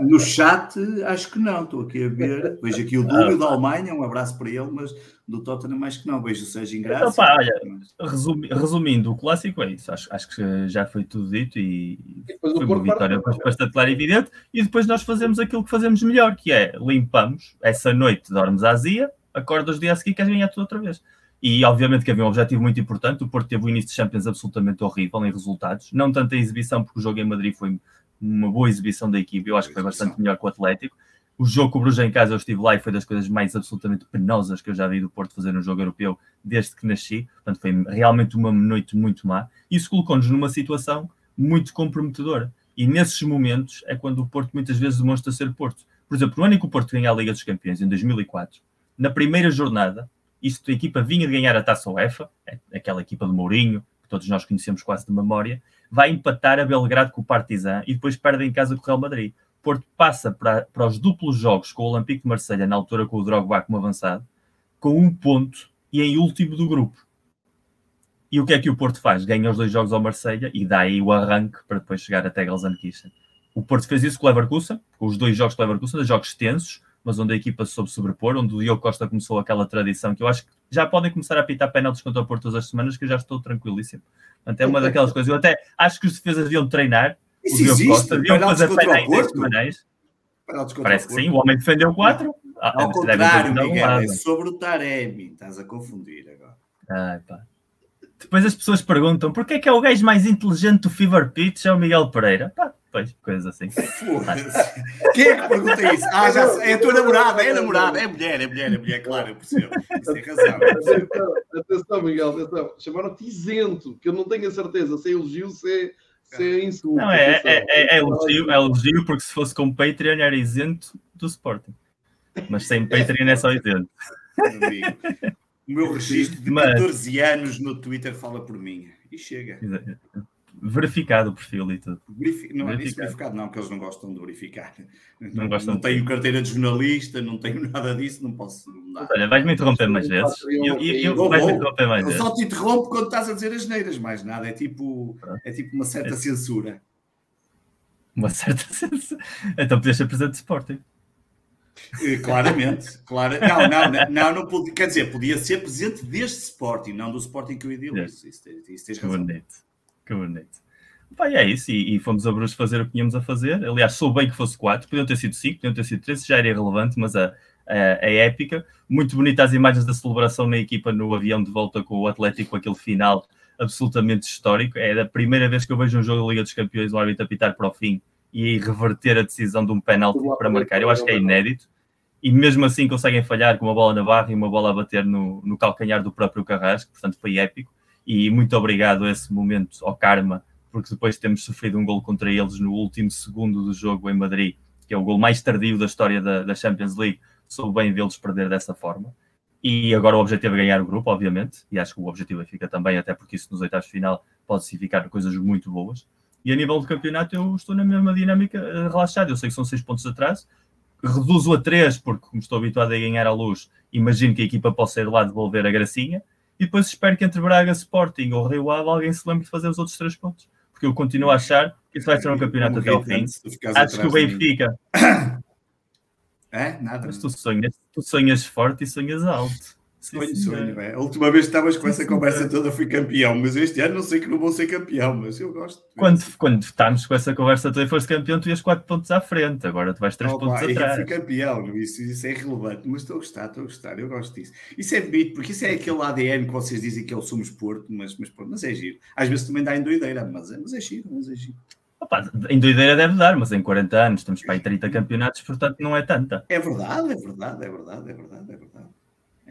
S3: No chat, acho que não, estou aqui a ver. Vejo aqui o Dúlio da Alemanha, um abraço para ele, mas do Tottenham acho que não. Vejo o Sérgio Ingraça. Então,
S2: olha, resumi, resumindo, o clássico é isso. Acho, acho que já foi tudo dito e, e foi uma vitória bastante clara e evidente. E depois nós fazemos aquilo que fazemos melhor, que é limpamos essa noite, dormes à azia, acordas o dia a seguir queres ganhar tudo outra vez. E obviamente que havia um objetivo muito importante. O Porto teve o início de Champions absolutamente horrível em resultados. Não tanto a exibição, porque o jogo em Madrid foi uma boa exibição da equipe, eu acho que foi bastante melhor que o Atlético. O jogo com o Bruges em casa eu estive lá e foi das coisas mais absolutamente penosas que eu já vi do Porto fazer no jogo europeu desde que nasci. Portanto, foi realmente uma noite muito má. Isso colocou-nos numa situação muito comprometedora. E nesses momentos é quando o Porto muitas vezes demonstra ser Porto. Por exemplo, no ano em que o Porto ganhou a Liga dos Campeões, em 2004, na primeira jornada, isto a equipa vinha de ganhar a Taça UEFA, é aquela equipa do Mourinho, que todos nós conhecemos quase de memória, vai empatar a Belgrado com o Partizan e depois perde em casa com o Real Madrid. Porto passa para, para os duplos jogos com o Olympique de Marselha, na altura com o Drogba como avançado, com um ponto e em último do grupo. E o que é que o Porto faz? Ganha os dois jogos ao Marselha e dá aí o arranque para depois chegar até Gelsenkirchen. O Porto fez isso com o Leverkusen, com os dois jogos com o Leverkusen, jogos tensos, mas onde a equipa soube sobrepor, onde o Diogo Costa começou aquela tradição que eu acho que já podem começar a pitar penaltis contra o Porto todas as semanas, que eu já estou tranquilíssimo. Portanto, é uma daquelas coisas. Eu até acho que os defesas deviam treinar.
S3: Isso o Diogo existe? Costa, deviam fazer penaltis
S2: semanais. Parece que sim, o homem defendeu quatro.
S3: Ah, Ao contrário, Miguel, é sobre o Taremi. Estás a confundir agora.
S2: Ai, pá. Depois as pessoas perguntam porquê é que é o gajo mais inteligente do Fever Pitch é o Miguel Pereira. Pá, coisas assim.
S3: Quem é que pergunta isso? Ah, já sei, é a tua namorada, é a namorada, é mulher, é mulher, é mulher, claro, eu percebo. Isso tem razão.
S1: Atenção, atenção, Miguel, atenção. Chamaram-te isento, que eu não tenho a certeza se é elogio, se é, se é insulto.
S2: Não, é, é, é, é, elogio, é elogio, porque se fosse com Patreon era isento do Sporting. Mas sem Patreon é só isento.
S3: O meu registro de 14 anos no Twitter fala por mim. E chega. Exato
S2: verificado o perfil e tudo.
S3: Verific... Não verificado. é isso verificado, não, que eles não gostam de verificar. Não, não, não tenho carteira de jornalista, não tenho nada disso, não posso.
S2: Não Olha, vais-me interromper mais vezes. Eu, eu, eu, vais-me interromper mais
S3: vezes. Só te interrompo quando estás a dizer as neiras, mais nada. É tipo, é tipo uma certa é. censura.
S2: Uma certa censura. Então podias ser presidente de Sporting.
S3: Eh, claramente, claro. Não, não, não, não, não podia, quer dizer, podia ser presidente deste Sporting, não do Sporting que eu idealizo. Isso, isso, isso tens razão.
S2: Bonito. Que bonito. Pai, é isso, e, e, fomos a Bruxelas fazer o que tínhamos a fazer. Aliás, sou bem que fosse quatro, podiam ter sido cinco, podiam ter sido três, já era irrelevante, mas a, a, a, épica. Muito bonita as imagens da celebração na equipa no avião de volta com o Atlético, aquele final absolutamente histórico. É a primeira vez que eu vejo um jogo da Liga dos Campeões, o árbitro apitar para o fim e reverter a decisão de um penalti para marcar. Eu acho que é inédito. E mesmo assim conseguem falhar com uma bola na barra e uma bola a bater no, no calcanhar do próprio Carrasco, portanto foi épico. E muito obrigado a esse momento ao Karma, porque depois temos sofrido um gol contra eles no último segundo do jogo em Madrid, que é o gol mais tardio da história da, da Champions League. Sou bem vê-los perder dessa forma. E agora o objetivo é ganhar o grupo, obviamente, e acho que o objetivo fica também, até porque isso nos oitavos de final pode significar coisas muito boas. E a nível do campeonato eu estou na mesma dinâmica eh, relaxada. Eu sei que são seis pontos atrás, reduzo a três, porque como estou habituado a ganhar à luz, imagino que a equipa possa ir lá devolver a gracinha. E depois espero que entre Braga, Sporting ou Rio Ave alguém se lembre de fazer os outros três pontos. Porque eu continuo a achar que isso vai ser um campeonato até ao fim. Acho que o Benfica.
S3: É? Nada.
S2: Mas tu sonhas, tu sonhas forte e sonhas alto.
S3: Sonho, sonho, é. A última vez que estavas com essa conversa toda fui campeão, mas este ano não sei que não vou ser campeão, mas eu gosto.
S2: Quando, quando estávamos com essa conversa toda e foste campeão, tu ias 4 pontos à frente, agora tu vais 3 oh, pontos pá, atrás.
S3: Eu fui campeão, isso, isso é relevante, mas estou a gostar, estou a gostar, eu gosto disso. Isso é bonito, porque isso é aquele ADN que vocês dizem que é o Somos Porto, mas, mas, mas é giro. Às vezes também dá em doideira, mas, é, mas é giro, mas é giro.
S2: Opa, em doideira deve dar, mas em 40 anos temos para aí 30 campeonatos, portanto não é tanta.
S3: É verdade, é verdade, é verdade, é verdade, é verdade.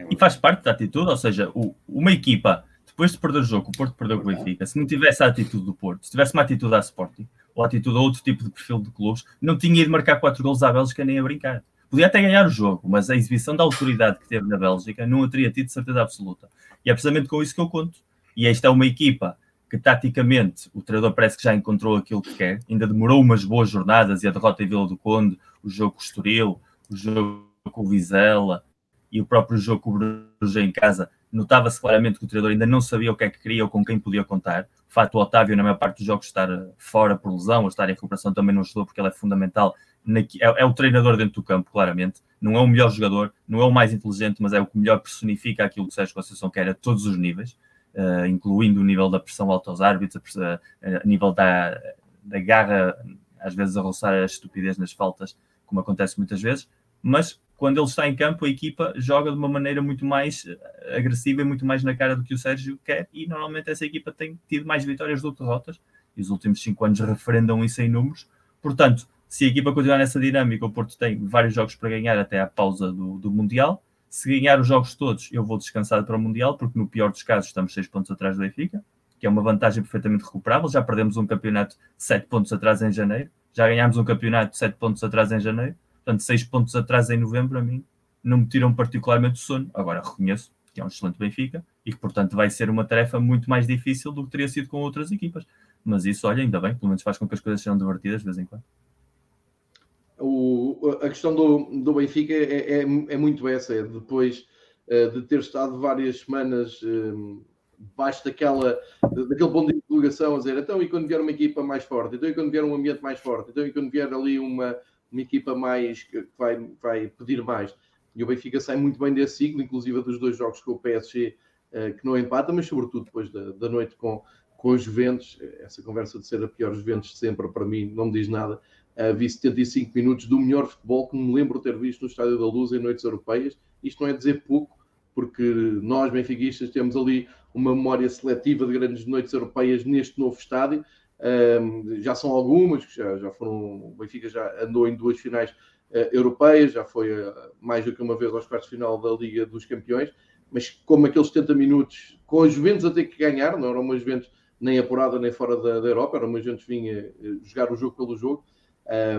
S2: É e faz parte da atitude, ou seja, o, uma equipa, depois de perder o jogo, o Porto perdeu o Benfica, se não tivesse a atitude do Porto, se tivesse uma atitude à Sporting, ou atitude a outro tipo de perfil de clubes, não tinha ido marcar 4 gols à Bélgica nem a brincar. Podia até ganhar o jogo, mas a exibição da autoridade que teve na Bélgica não a teria tido certeza absoluta. E é precisamente com isso que eu conto. E esta é uma equipa que taticamente o treinador parece que já encontrou aquilo que quer. Ainda demorou umas boas jornadas e a derrota em Vila do Conde, o jogo com o Estoril, o jogo com o Vizela e o próprio jogo com o Bruges em casa. Notava-se claramente que o treinador ainda não sabia o que é que queria ou com quem podia contar. O fato o Otávio, na maior parte dos jogos, estar fora por lesão ou estar em recuperação também não ajudou porque ele é fundamental. É, é o treinador dentro do campo, claramente. Não é o melhor jogador, não é o mais inteligente, mas é o que melhor personifica aquilo que o Sérgio Conceição quer a todos os níveis uh, incluindo o nível da pressão alta aos árbitros, a, a, nível da, da garra, às vezes a roçar a estupidez nas faltas, como acontece muitas vezes, mas quando ele está em campo, a equipa joga de uma maneira muito mais eh, agressiva e muito mais na cara do que o Sérgio quer, e normalmente essa equipa tem tido mais vitórias do que derrotas, e os últimos cinco anos referendam isso em números. Portanto, se a equipa continuar nessa dinâmica, o Porto tem vários jogos para ganhar até à pausa do, do Mundial, se ganhar os jogos todos, eu vou descansar para o Mundial, porque no pior dos casos estamos seis pontos atrás do Benfica, que é uma vantagem perfeitamente recuperável. Já perdemos um campeonato sete pontos atrás em janeiro, já ganhámos um campeonato sete pontos atrás em janeiro, portanto, seis pontos atrás em novembro, a mim, não me tiram particularmente o sono. Agora, reconheço que é um excelente Benfica e que, portanto, vai ser uma tarefa muito mais difícil do que teria sido com outras equipas. Mas isso, olha, ainda bem, pelo menos faz com que as coisas sejam divertidas de vez em quando
S1: o, a questão do, do Benfica é, é, é muito essa, é depois uh, de ter estado várias semanas uh, debaixo daquela, daquele ponto de interrogação, a dizer, então e quando vier uma equipa mais forte, então e quando vier um ambiente mais forte, então e quando vier ali uma, uma equipa mais que vai, vai pedir mais. E o Benfica sai muito bem desse ciclo, inclusive dos dois jogos com o PSG, uh, que não empata, mas sobretudo depois da, da noite com, com os Juventus, essa conversa de ser a pior Juventus de sempre, para mim, não me diz nada uh, vi 75 minutos do melhor futebol que me lembro ter visto no Estádio da Luz em noites europeias. Isto não é dizer pouco, porque nós, benfiquistas, temos ali uma memória seletiva de grandes noites europeias neste novo estádio. Um, já são algumas, já, já foram. O Benfica já andou em duas finais uh, europeias, já foi uh, mais do que uma vez aos quartos de final da Liga dos Campeões, mas como aqueles 70 minutos, com os Juventus a ter que ganhar, não eram uma Juventus nem apurada nem fora da, da Europa, era uma Juventus vinha jogar o jogo pelo jogo,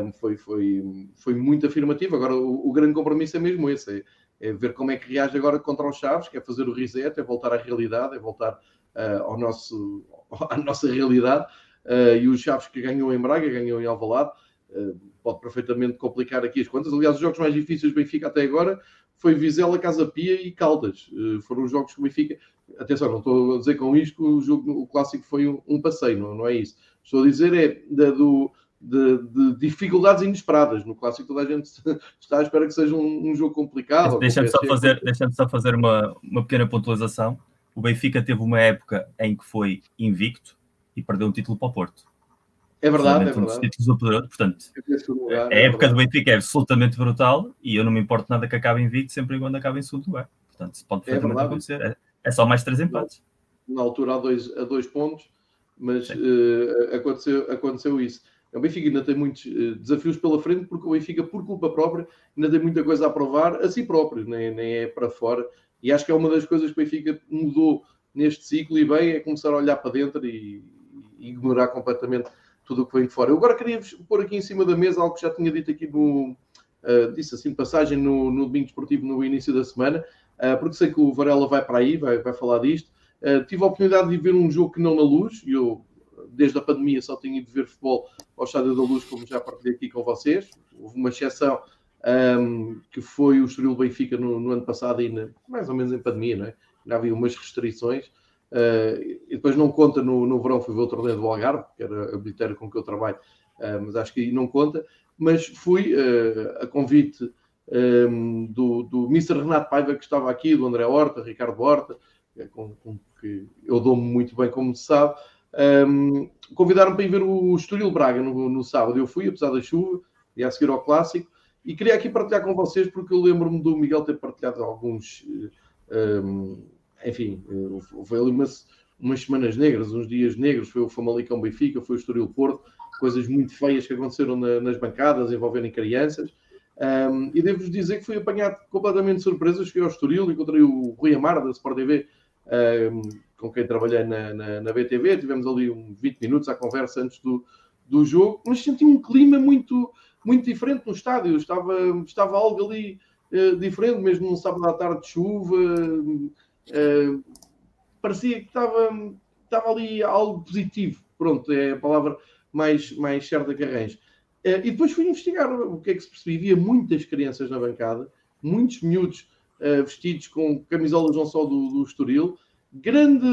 S1: um, foi, foi, foi muito afirmativo. Agora, o, o, grande compromisso é mesmo esse: é, é, ver como é que reage agora contra os Chaves, que é fazer o reset, é voltar à realidade, é voltar uh, ao nosso, à nossa realidade. Uh, e os Chaves que ganhou em Braga, ganhou em Alvalade, uh, pode perfeitamente complicar aqui as contas. Aliás, os jogos mais difíceis do Benfica até agora foi Vizela, Casa Pia e Caldas. foram os jogos que o Benfica. Atenção, não estou a dizer com isto que o, jogo, o clássico foi um, um passeio, não, não é isso. Estou a dizer é da, do, de, de, dificuldades inesperadas. No clássico, toda a gente está à espera que seja um, um jogo complicado.
S2: Deixa-me só fazer, deixa só fazer uma, uma pequena pontualização. O Benfica teve uma época em que foi invicto e perdeu um título para o Porto.
S1: É verdade, é verdade.
S2: títulos do poderoso, portanto, lugar, a é época verdade. do Benfica é absolutamente brutal e eu não me importo nada que acabe invicto sempre quando acabe em segundo lugar. Portanto, pode é perfeitamente é acontecer. É, é, só mais três empates.
S1: na altura a dois, a dois pontos, mas uh, aconteceu, aconteceu isso. O Benfica ainda tem muitos uh, desafios pela frente, porque o Benfica, por culpa própria, ainda tem muita coisa a provar a si próprio, nem, nem é para fora. E acho que é uma das coisas que o Benfica mudou neste ciclo e bem é começar a olhar para dentro e ignorar completamente tudo o que vem de fora. Eu agora queria pôr aqui em cima da mesa algo que já tinha dito aqui no, uh, disse assim, passagem no, no domingo esportivo no início da semana, uh, porque sei que o Varela vai para aí, vai, vai falar disto. Uh, tive a oportunidade de ver um jogo que não na luz, e eu, desde a pandemia, só tenho ido ver futebol ao Estádio da Luz, como já partilhei aqui com vocês. Houve uma exceção um, que foi o Estoril Benfica no, no, ano passado, e mais ou menos em pandemia, não é? Já havia umas restrições. Uh, e depois não conta no, no verão, fui ver o torneio do Algarve, que era a bilheteira com que eu trabalho, uh, mas acho que aí não conta mas fui uh, a convite um, do, do Mr. Renato Paiva, que estava aqui, do André Horta, Ricardo Horta, com, com que eu dou-me muito bem, como se sabe. Um, Convidaram-me para ir ver o Estoril Braga no, no, sábado. Eu fui, apesar da chuva, e a seguir ao clássico. E queria aqui partilhar com vocês, porque eu lembro-me do Miguel ter partilhado alguns. Um, enfim, foi ali umas, umas semanas negras, uns dias negros. Foi o Famalicão Benfica, foi o Estoril Porto coisas muito feias que aconteceram na, nas bancadas envolvendo crianças. Um, e devo-vos dizer que fui apanhado completamente de surpresa. Cheguei ao Estoril, encontrei o Rui Amar da Sport TV, um, com quem trabalhei na, na, na, BTV. Tivemos ali uns 20 minutos à conversa antes do, do jogo, mas senti um clima muito, muito diferente no estádio. Estava, estava algo ali uh, diferente, mesmo num sábado à tarde de chuva. Uh, parecia que estava, estava ali algo positivo. Pronto, é a palavra mais, mais certa que arranje. Uh, e depois fui investigar o que é que se percebia. Havia muitas crianças na bancada, muitos miúdos uh, vestidos com camisolas não só do, do Estoril, grande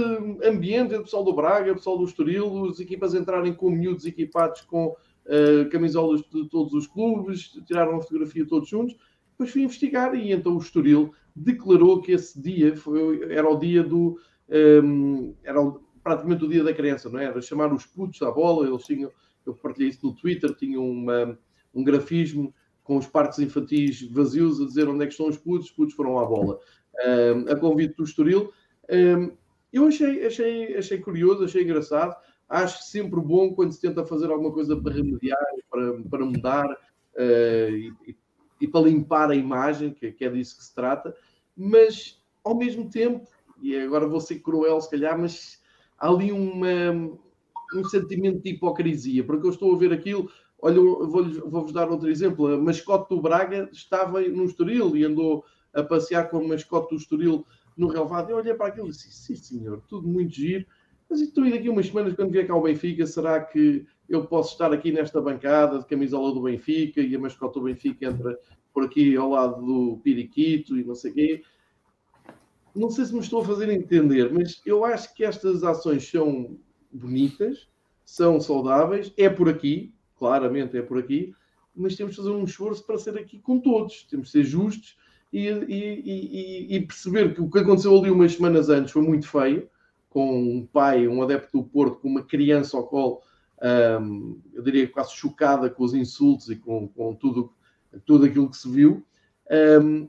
S1: ambiente entre o pessoal do Braga, o pessoal do Estoril, as equipas entrarem com miúdos equipados com uh, camisolas de todos os clubes, tiraram uma fotografia todos juntos. Depois fui investigar e então o Estoril declarou que esse dia foi, era o dia do. Um, era o, praticamente o dia da criança, não é? Era chamar os putos à bola, eles tinham, eu partilhei isso no Twitter, tinham uma, um grafismo com os parques infantis vazios a dizer onde é que estão os putos, os putos foram à bola. Um, a convite do Estoril. Um, eu achei, achei, achei curioso, achei engraçado. Acho sempre bom quando se tenta fazer alguma coisa para remediar, para, para mudar uh, e, e, para limpar a imagem, que, que é disso que se trata, mas ao mesmo tempo, e agora vou ser cruel se calhar, mas há ali uma, um sentimento de hipocrisia, porque eu estou a ver aquilo. Olha, vou-vos vou dar outro exemplo. A mascote do Braga estava no Estoril e andou a passear com a mascote do Estoril no relevado. Eu olhei para aquilo e disse: Sim, senhor, tudo muito giro. Mas estou indo daqui umas semanas, quando vier cá ao Benfica, será que eu posso estar aqui nesta bancada de camisola do Benfica e a mascote do Benfica entra por aqui ao lado do Piriquito e não sei quê? não sei se me estou a fazer entender, mas eu acho que estas ações são bonitas, são saudáveis, é por aqui, claramente é por aqui, mas temos de fazer um esforço para ser aqui com todos, temos de ser justos e, e, e, e perceber que o que aconteceu ali umas semanas antes foi muito feio, com um pai, um adepto do Porto, com uma criança ao colo, um, eu diria quase chocada com os insultos e com, com tudo, tudo aquilo que se viu. Um,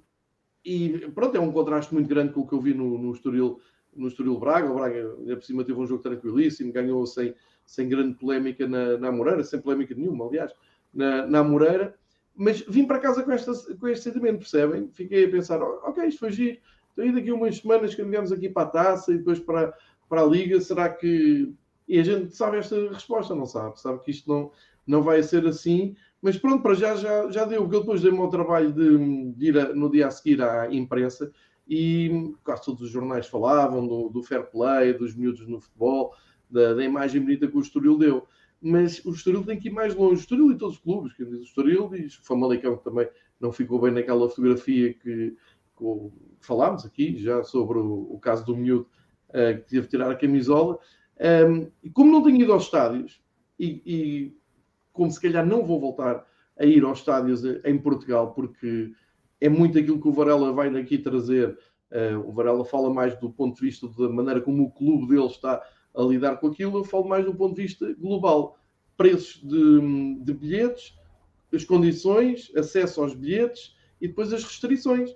S1: e pronto, é um contraste muito grande com o que eu vi no, no Estoril, no Estoril Braga. O Braga, por cima, teve um jogo tranquilíssimo, ganhou sem, sem grande polémica na, na Moreira, sem polémica nenhuma, aliás, na, na Moreira. Mas vim para casa com, esta, com este sentimento, percebem? Fiquei a pensar, ok, isto foi giro. Então, e daqui umas semanas que viemos aqui para a taça e depois para, para a Liga, será que. E a gente sabe esta resposta, não sabe? Sabe que isto não, não vai ser assim. Mas pronto, para já, já, já deu, porque eu depois dei-me ao trabalho de, de ir a, no dia a seguir à imprensa e quase todos os jornais falavam do, do fair play, dos miúdos no futebol, da, da, imagem bonita que o Estoril deu. Mas o Estoril tem que ir mais longe. O Estoril e todos os clubes, diz o Estoril diz o Famalicão que também não ficou bem naquela fotografia que, que falámos aqui, já sobre o, o caso do miúdo uh, que teve de tirar a camisola. Um, e como não tenho ido aos estádios, e, e como se calhar não vou voltar a ir aos estádios em Portugal, porque é muito aquilo que o Varela vai daqui trazer. Uh, o Varela fala mais do ponto de vista da maneira como o clube dele está a lidar com aquilo, eu falo mais do ponto de vista global. Preços de, de bilhetes, as condições, acesso aos bilhetes e depois as restrições.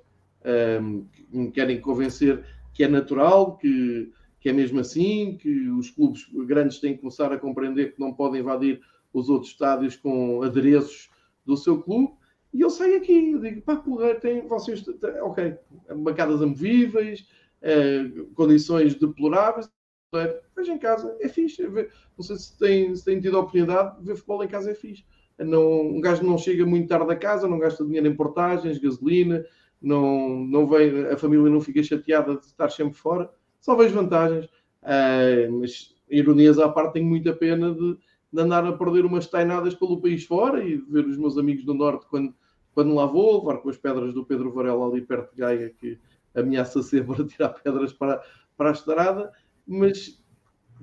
S1: Um, me querem convencer que é natural, que, que é mesmo assim, que os clubes grandes têm que começar a compreender que não podem invadir os outros estádios com adereços do seu clube. E eu saio aqui, eu digo, pá, porra, tem vocês, ok, bancadas amovíveis, eh, condições deploráveis, é? veja em casa, é fixe. É não sei se têm, se têm tido a oportunidade de ver futebol em casa, é fixe. Não, um gajo não chega muito tarde a casa, não gasta dinheiro em portagens, gasolina, não, não vem, a família não fica chateada de estar sempre fora. Só vejo vantagens. Uh, mas, ironias à parte, tenho muita pena de, de, andar a perder umas tainadas pelo país fora e de ver os meus amigos do Norte quando, quando lá vou, levar com as pedras do Pedro Varela ali perto de Gaia, que ameaça sempre a tirar pedras para, para a estrada mas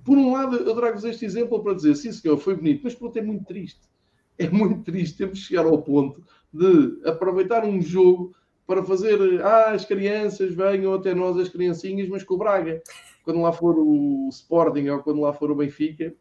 S1: por um lado eu trago-vos este exemplo para dizer, sim senhor, foi bonito, mas por outro é muito triste. É muito triste, temos que chegar ao ponto de aproveitar um jogo para fazer, ah, as crianças venham até nós, as criancinhas, mas com o Braga. Quando lá for o Sporting ou quando lá for o Benfica,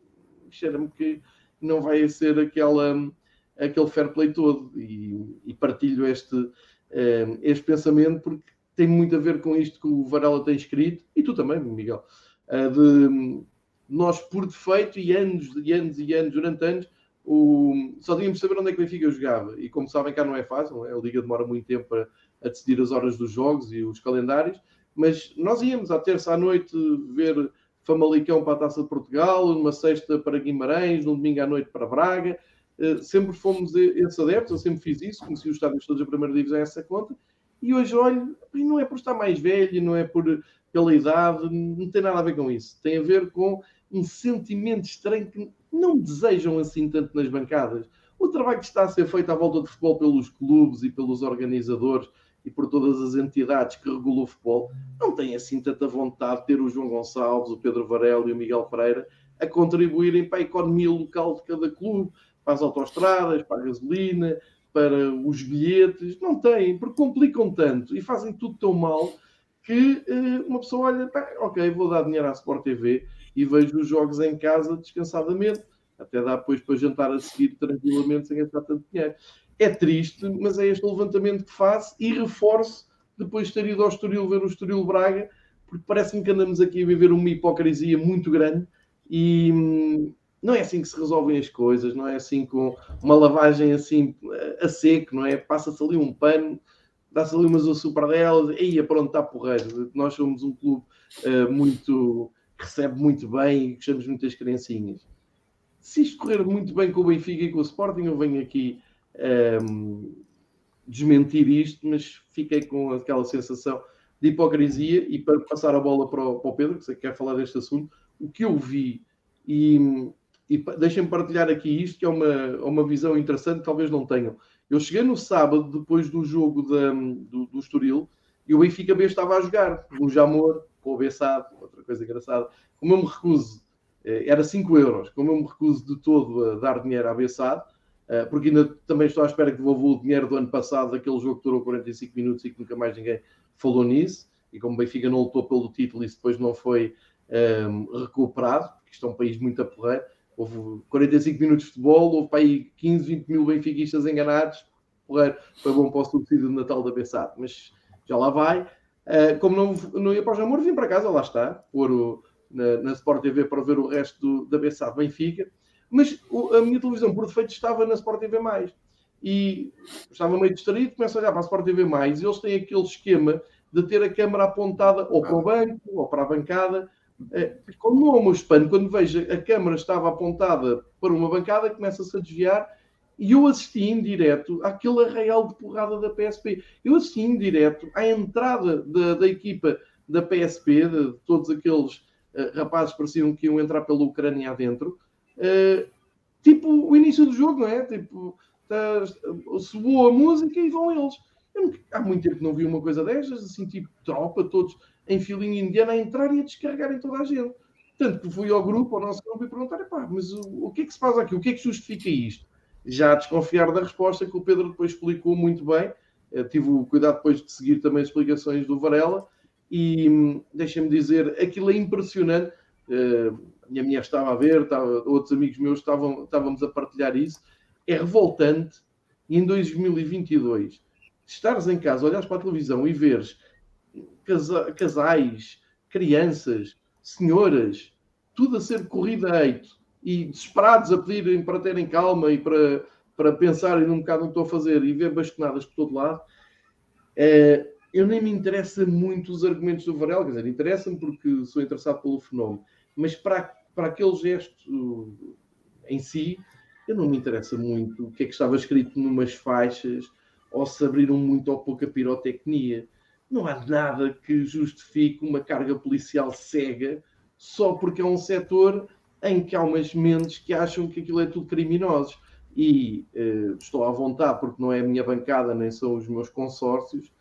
S1: cheira-me que não vai ser aquela, aquele fair play todo. E, e partilho este, eh, este pensamento porque tem muito a ver com isto que o Varela tem escrito, e tu também, Miguel de nós, por defeito, e anos e anos e anos, durante anos, o, só tínhamos saber onde é que o Benfica jogava. E como sabem, cá não é fácil, é? a Liga demora muito tempo a, a, decidir as horas dos jogos e os calendários, mas nós íamos à terça à noite ver Famalicão para a Taça de Portugal, numa sexta para Guimarães, num domingo à noite para Braga. Uh, sempre fomos esses adeptos, eu sempre fiz isso, conheci os estádios todos da primeira divisão essa conta, e hoje olho, não é por estar mais velho, não é por pela idade, não tem nada a ver com isso. Tem a ver com um sentimento estranho que não desejam assim tanto nas bancadas. O trabalho que está a ser feito à volta de futebol pelos clubes e pelos organizadores e por todas as entidades que regulam o futebol, não tem assim tanta vontade de ter o João Gonçalves, o Pedro Varela e o Miguel Pereira a contribuírem para a economia local de cada clube, para as autoestradas, para a gasolina, para os bilhetes. Não têm, porque complicam tanto e fazem tudo tão mal que uh, uma pessoa olha, tá, ok, vou dar dinheiro à Sport TV e vejo os jogos em casa descansadamente, até dá depois para jantar a seguir tranquilamente sem gastar tanto dinheiro. É triste, mas é este levantamento que faço e reforço depois de ter ido ao Estoril ver o Estoril Braga, porque parece-me que andamos aqui a viver uma hipocrisia muito grande e hum, não é assim que se resolvem as coisas, não é assim com uma lavagem assim a seco, não é? Passa-se ali um pano dá-se ali umas super delas, e pronto, está porreiro. Nós somos um clube uh, muito recebe muito bem e gostamos muito das criancinhas. Se isto correr muito bem com o Benfica e com o Sporting, eu venho aqui um, desmentir isto, mas fiquei com aquela sensação de hipocrisia e para passar a bola para o, para o Pedro, que quer falar deste assunto, o que eu vi e, e deixem-me partilhar aqui isto, que é uma, uma visão interessante, talvez não tenham. Eu cheguei no sábado, depois do jogo da, do, do Estoril, e o Benfica B estava a jogar, no Jamor, com o Bessado, outra coisa engraçada. Como eu me recuso, eh, era 5 euros, como eu me recuso de todo a dar dinheiro à Bessado, porque ainda também estou à espera que devolva o dinheiro do ano passado, daquele jogo que durou 45 minutos e que nunca mais ninguém falou nisso, e como o Benfica não lutou pelo título, isso depois não foi um, ehm, recuperado, porque isto é um país muito aporreiro, Houve 45 minutos de futebol, houve para aí 15, 20 mil benfiquistas enganados. Porra, foi bom para o subsídio de Natal da Bessade, mas já lá vai. Uh, como não, não ia para o Jamor, vim para casa, lá está, pôr o, na, na Sport TV para ver o resto do, da Bessade Benfica. Mas a minha televisão, por defeito, estava na Sport TV. E estava meio distraído, começo a olhar para a Sport TV. E eles têm aquele esquema de ter a câmera apontada ou para o banco ou para a bancada é, como não é o meu espanto, quando vejo a câmara estava apontada para uma bancada, começa-se a desviar e eu assisti em direto àquele arraial de porrada da PSP. Eu assisti em direto à entrada da, da equipa da PSP, de, de todos aqueles uh, rapazes que pareciam que iam entrar pela Ucrânia adentro. Uh, tipo o início do jogo, não é? Tipo, tá, soou a música e vão eles. Eu, há muito tempo não vi uma coisa destas, assim, tipo tropa, todos em filinha indiana a entrar e a descarregar em toda a gente. Tanto que fui ao grupo, ao nosso grupo, e perguntar: pá, mas o, o que é que se faz aqui? O que é que justifica isto? Já a desconfiar da resposta que o Pedro depois explicou muito bem. Eu tive o cuidado depois de seguir também as explicações do Varela e hum, deixem-me dizer, aquilo é impressionante. A minha mulher estava a ver, estava, outros amigos meus estavam, estávamos a partilhar isso. É revoltante em 2022 estares em casa, olhares para a televisão e veres casa, casais, crianças, senhoras, tudo a ser corrida a eito e desesperados a pedirem para terem calma e para, para pensarem um bocado no que estou a fazer e ver bastonadas por todo lado. É, eu nem me interessa muito os argumentos do Varela, quer dizer, interessa-me porque sou interessado pelo fenómeno, mas para, para aquele gesto em si, eu não me interessa muito o que é que estava escrito numas faixas ou se abriram muito ou pouca pirotecnia. Não há nada que justifique uma carga policial cega só porque é um setor em que há umas mentes que acham que aquilo é tudo criminosos. E eh, estou à vontade, porque não é a minha bancada, nem são os meus consórcios,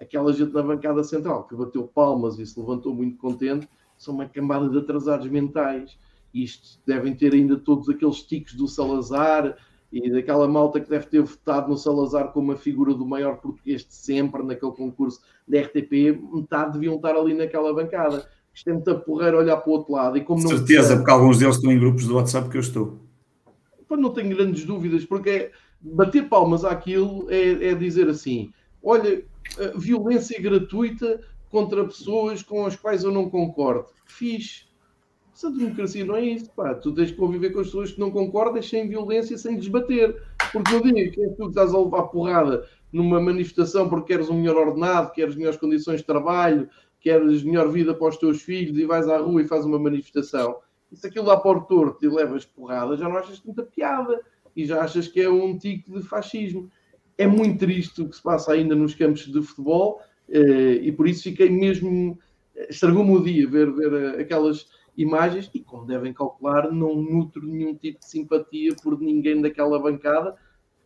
S1: aquela gente na bancada central que bateu palmas e se levantou muito contente, são uma camada de atrasados mentais. Isto devem ter ainda todos aqueles tiques do Salazar e daquela malta que deve ter votado no Salazar como a figura do maior português de sempre naquele concurso da RTP, metade deviam estar ali naquela bancada. Isto é muita porreira olhar para o outro lado. E como
S3: não Certeza, porque alguns deles estão em grupos do WhatsApp que eu estou.
S1: Não tenho grandes dúvidas, porque é, bater palmas àquilo é, é dizer assim: olha, violência gratuita contra pessoas com as quais eu não concordo. Fiz. Essa democracia não é isso, pá. Tu tens que conviver com as pessoas que não concordam sem violência, sem desbater. Porque digo que é tu que estás a levar porrada numa manifestação porque queres um melhor ordenado, queres melhores condições de trabalho, queres melhor vida para os teus filhos e vais à rua e fazes uma manifestação. E se aquilo lá para o torto e levas porrada, já não achas muita piada e já achas que é um tique de fascismo. É muito triste o que se passa ainda nos campos de futebol e por isso fiquei mesmo. Estragou-me o dia ver, ver eh, aquelas imagens e, como devem calcular, não nutro nenhum tipo de simpatia por ninguém daquela bancada,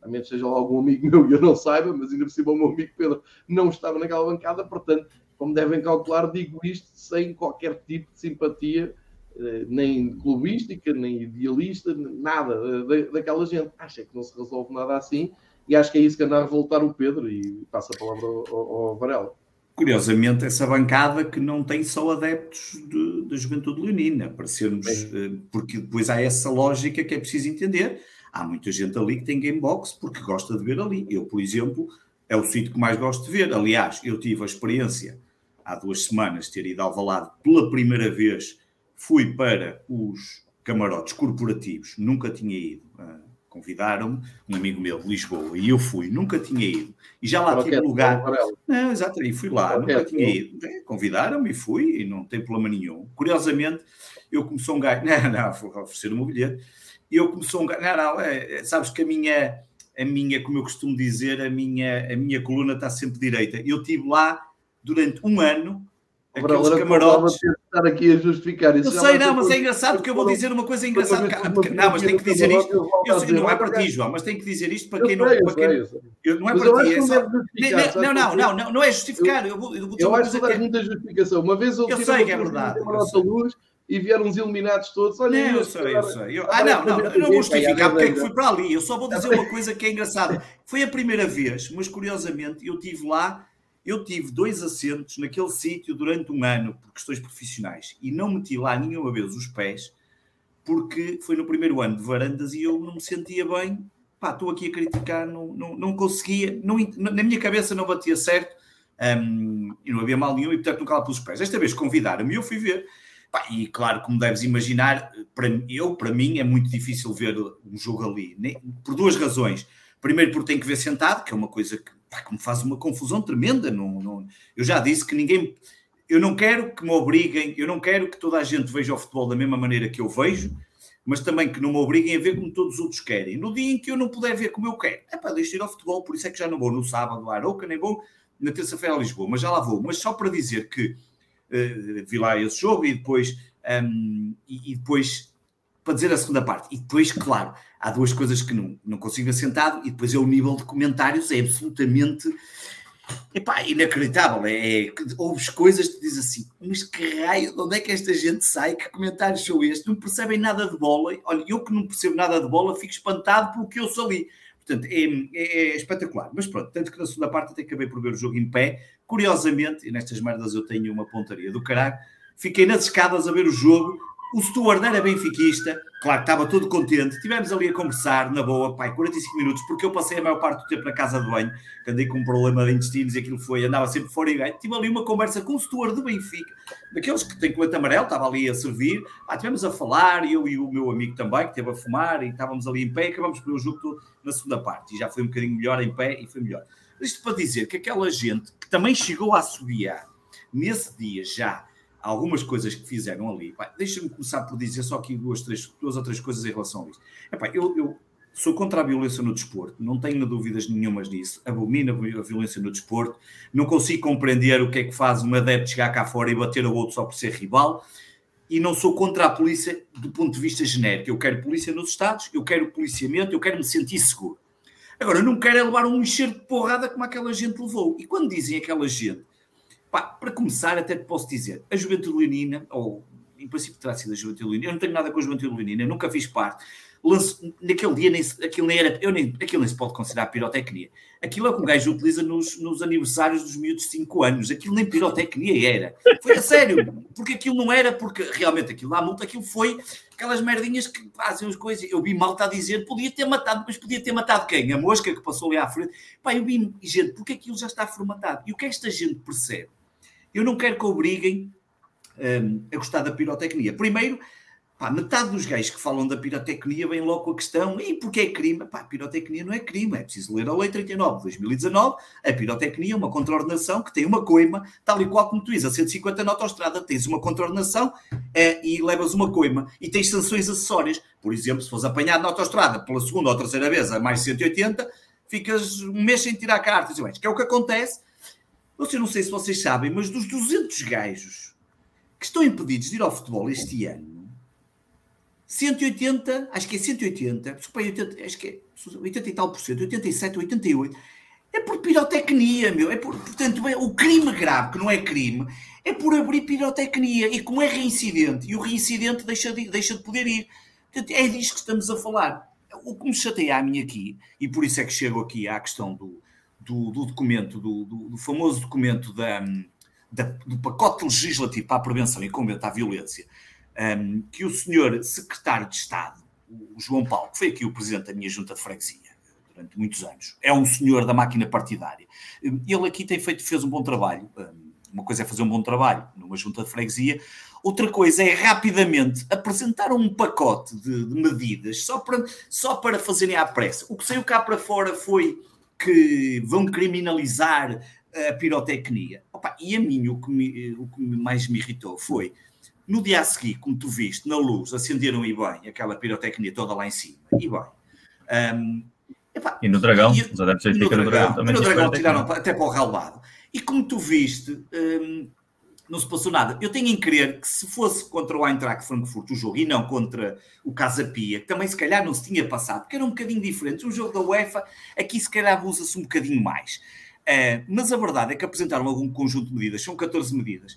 S1: a menos seja lá algum amigo meu e eu não saiba, mas ainda por cima o meu amigo Pedro não estava naquela bancada, portanto como devem calcular, digo isto sem qualquer tipo de simpatia, eh, nem clubística, nem idealista, nada daquela gente. Acho que não se resolve nada assim e acho que é isso que anda a revoltar o Pedro e passa a palavra ao, ao Varela.
S3: Curiosamente, essa bancada que não tem só adeptos da juventude leonina, parecermos, é. porque depois há essa lógica que é preciso entender. Há muita gente ali que tem gamebox porque gosta de ver ali. Eu, por exemplo, é o sítio que mais gosto de ver. Aliás, eu tive a experiência há duas semanas ter ido ao Valado pela primeira vez. Fui para os camarotes corporativos, nunca tinha ido. Convidaram-me, um amigo meu de Lisboa, e eu fui, nunca tinha ido. E já lá tive lugar. Não, exato, e fui lá, nunca tinha ido. Convidaram-me e fui, e não tem problema nenhum. Curiosamente, eu começou um gajo, não, não, oferecer o meu bilhete, e eu começou um gajo, não, não, é, é, sabes que a minha a minha, como eu costumo dizer, a minha, a minha coluna está sempre direita. Eu estive lá durante um ano, aqueles Agora, camarotes.
S1: Estar aqui a justificar
S3: isso. Eu sei, não, mas é engraçado porque eu vou dizer uma coisa engraçada. Não, mas tenho que dizer isto. Eu sei, não é para ti, João, mas tenho que dizer isto para quem não. Para quem, eu, não é para ti. É não, não, não, não, não é justificar. Eu, vou,
S1: eu, vou eu acho que dá muita justificação. Uma vez
S3: eu sei que é verdade
S1: e vieram os eliminados todos. Olha,
S3: não, eu sei, eu sei. Eu, ah, não, não, eu não vou justificar porque é que fui para ali. Eu só vou dizer uma coisa que é engraçada. Foi a primeira vez, mas curiosamente eu tive lá, eu tive dois assentos naquele sítio durante um ano por questões profissionais e não meti lá nenhuma vez os pés porque foi no primeiro ano de varandas e eu não me sentia bem. Pá, estou aqui a criticar, não, não, não conseguia, não, na minha cabeça não batia certo um, e não havia mal nenhum e portanto nunca lá pus os pés. Esta vez convidaram-me e eu fui ver e claro, como deves imaginar, para eu, para mim, é muito difícil ver um jogo ali, por duas razões. Primeiro, porque tenho que ver sentado, que é uma coisa que, pá, que me faz uma confusão tremenda. Não, não, eu já disse que ninguém. Eu não quero que me obriguem, eu não quero que toda a gente veja o futebol da mesma maneira que eu vejo, mas também que não me obriguem a ver como todos os outros querem. No dia em que eu não puder ver como eu quero, é para deixar ir ao futebol, por isso é que já não vou no sábado a Aroca, nem vou na terça-feira a Lisboa, mas já lá vou. Mas só para dizer que uh, vi lá esse jogo e depois, um, e, e, depois para dizer a segunda parte. E depois, claro, há duas coisas que não, não consigo assentado, e depois é o nível de comentários, é absolutamente epá, inacreditável. É, é, ouves coisas que dizes assim, mas que raio, de onde é que esta gente sai? Que comentários são estes? Não percebem nada de bola. Olha, eu que não percebo nada de bola, fico espantado pelo que eu sou ali. Portanto, é, é, é, espetacular. Mas pronto, tanto que na segunda parte até acabei por ver o jogo em pé. Curiosamente, e nestas merdas eu tenho uma pontaria do caralho, fiquei nas escadas a ver o jogo. O Stuart era benfiquista, claro, estava todo contente. Tivemos ali a conversar, na boa, pai, 45 minutos, porque eu passei a maior parte do tempo na casa de banho, que andei com um problema de intestinos e aquilo foi, andava sempre fora e ganho. Tive ali uma conversa com o Stuart do Benfica, daqueles que têm colete amarelo, estava ali a servir. Ah, tivemos a falar, eu e o meu amigo também, que esteve a fumar, e estávamos ali em pé, e acabamos por o jogo todo na segunda parte. E já foi um bocadinho melhor em pé e foi melhor. Isto para dizer que aquela gente que também chegou a assobiar nesse dia já algumas coisas que fizeram ali. Deixa-me começar por dizer só aqui duas, três, duas ou três coisas em relação a isto. Epá, eu, eu sou contra a violência no desporto, não tenho dúvidas nenhumas disso. Abomino a violência no desporto, não consigo compreender o que é que faz um adepto chegar cá fora e bater ao outro só por ser rival. E não sou contra a polícia do ponto de vista genérico. Eu quero polícia nos Estados, eu quero policiamento, eu quero me sentir seguro. Agora, eu não quero é levar um enxerto de porrada como aquela gente levou. E quando dizem aquela gente Pá, para começar, até te posso dizer, a Juventude Leonina, ou em princípio terá sido a Juventude Leonina, eu não tenho nada com a Juventude Leonina, nunca fiz parte. Naquele dia, nem, aquilo, nem era, eu nem, aquilo nem se pode considerar pirotecnia. Aquilo é o que um gajo utiliza nos, nos aniversários dos miúdos de 5 anos. Aquilo nem pirotecnia era. Foi a sério, porque aquilo não era, porque realmente aquilo lá multa, aquilo foi aquelas merdinhas que fazem as coisas. Eu vi malta a dizer, podia ter matado, mas podia ter matado quem? A mosca que passou ali à frente. Pá, eu vi gente, porque aquilo já está formatado. E o que esta gente percebe? Eu não quero que obriguem um, a gostar da pirotecnia. Primeiro, pá, metade dos gays que falam da pirotecnia vem logo com a questão e porquê é crime? Pá, pirotecnia não é crime, é preciso ler a Lei 39 de 2019. A pirotecnia é uma contraordenação que tem uma coima, tal e qual como tu dizes, a 150 na autostrada tens uma contraordenação é, e levas uma coima e tens sanções acessórias. Por exemplo, se fores apanhado na autostrada pela segunda ou terceira vez a mais 180, ficas um mês sem tirar cartas, que é o que acontece vocês não sei se vocês sabem, mas dos 200 gajos que estão impedidos de ir ao futebol este ano, 180, acho que é 180, 80, acho que é 80 e tal por cento, 87, 88, é por pirotecnia, meu. É por, portanto, é, o crime grave, que não é crime, é por abrir pirotecnia. E como é reincidente, e o reincidente deixa de, deixa de poder ir. Portanto, é disso que estamos a falar. O que me chateia a mim aqui, e por isso é que chego aqui à questão do, do, do documento, do, do, do, famoso documento da, da, do pacote legislativo para a prevenção e combate à violência, um, que o senhor secretário de Estado, o João Paulo, que foi aqui o presidente da minha junta de freguesia durante muitos anos, é um senhor da máquina partidária. Ele aqui tem feito, fez um bom trabalho. Uma coisa é fazer um bom trabalho numa junta de freguesia, outra coisa é rapidamente apresentar um pacote de, de medidas só para, só para fazerem à pressa. O que saiu cá para fora foi que vão criminalizar a pirotecnia. Opa, e a mim o que, me, o que mais me irritou foi no dia a seguir, como tu viste, na luz, acenderam e bem aquela pirotecnia toda lá em cima. E bem. Um,
S2: epá, e no dragão, e, os adeptos
S3: no dragão, dragão também. No dragão tiraram até para o relvado. E como tu viste, um, não se passou nada. Eu tenho em crer que se fosse contra o Eintracht Frankfurt o jogo e não contra o Casa Pia, que também se calhar não se tinha passado, porque era um bocadinho diferente. O jogo da UEFA, aqui se calhar usa-se um bocadinho mais. Uh, mas a verdade é que apresentaram algum conjunto de medidas, são 14 medidas.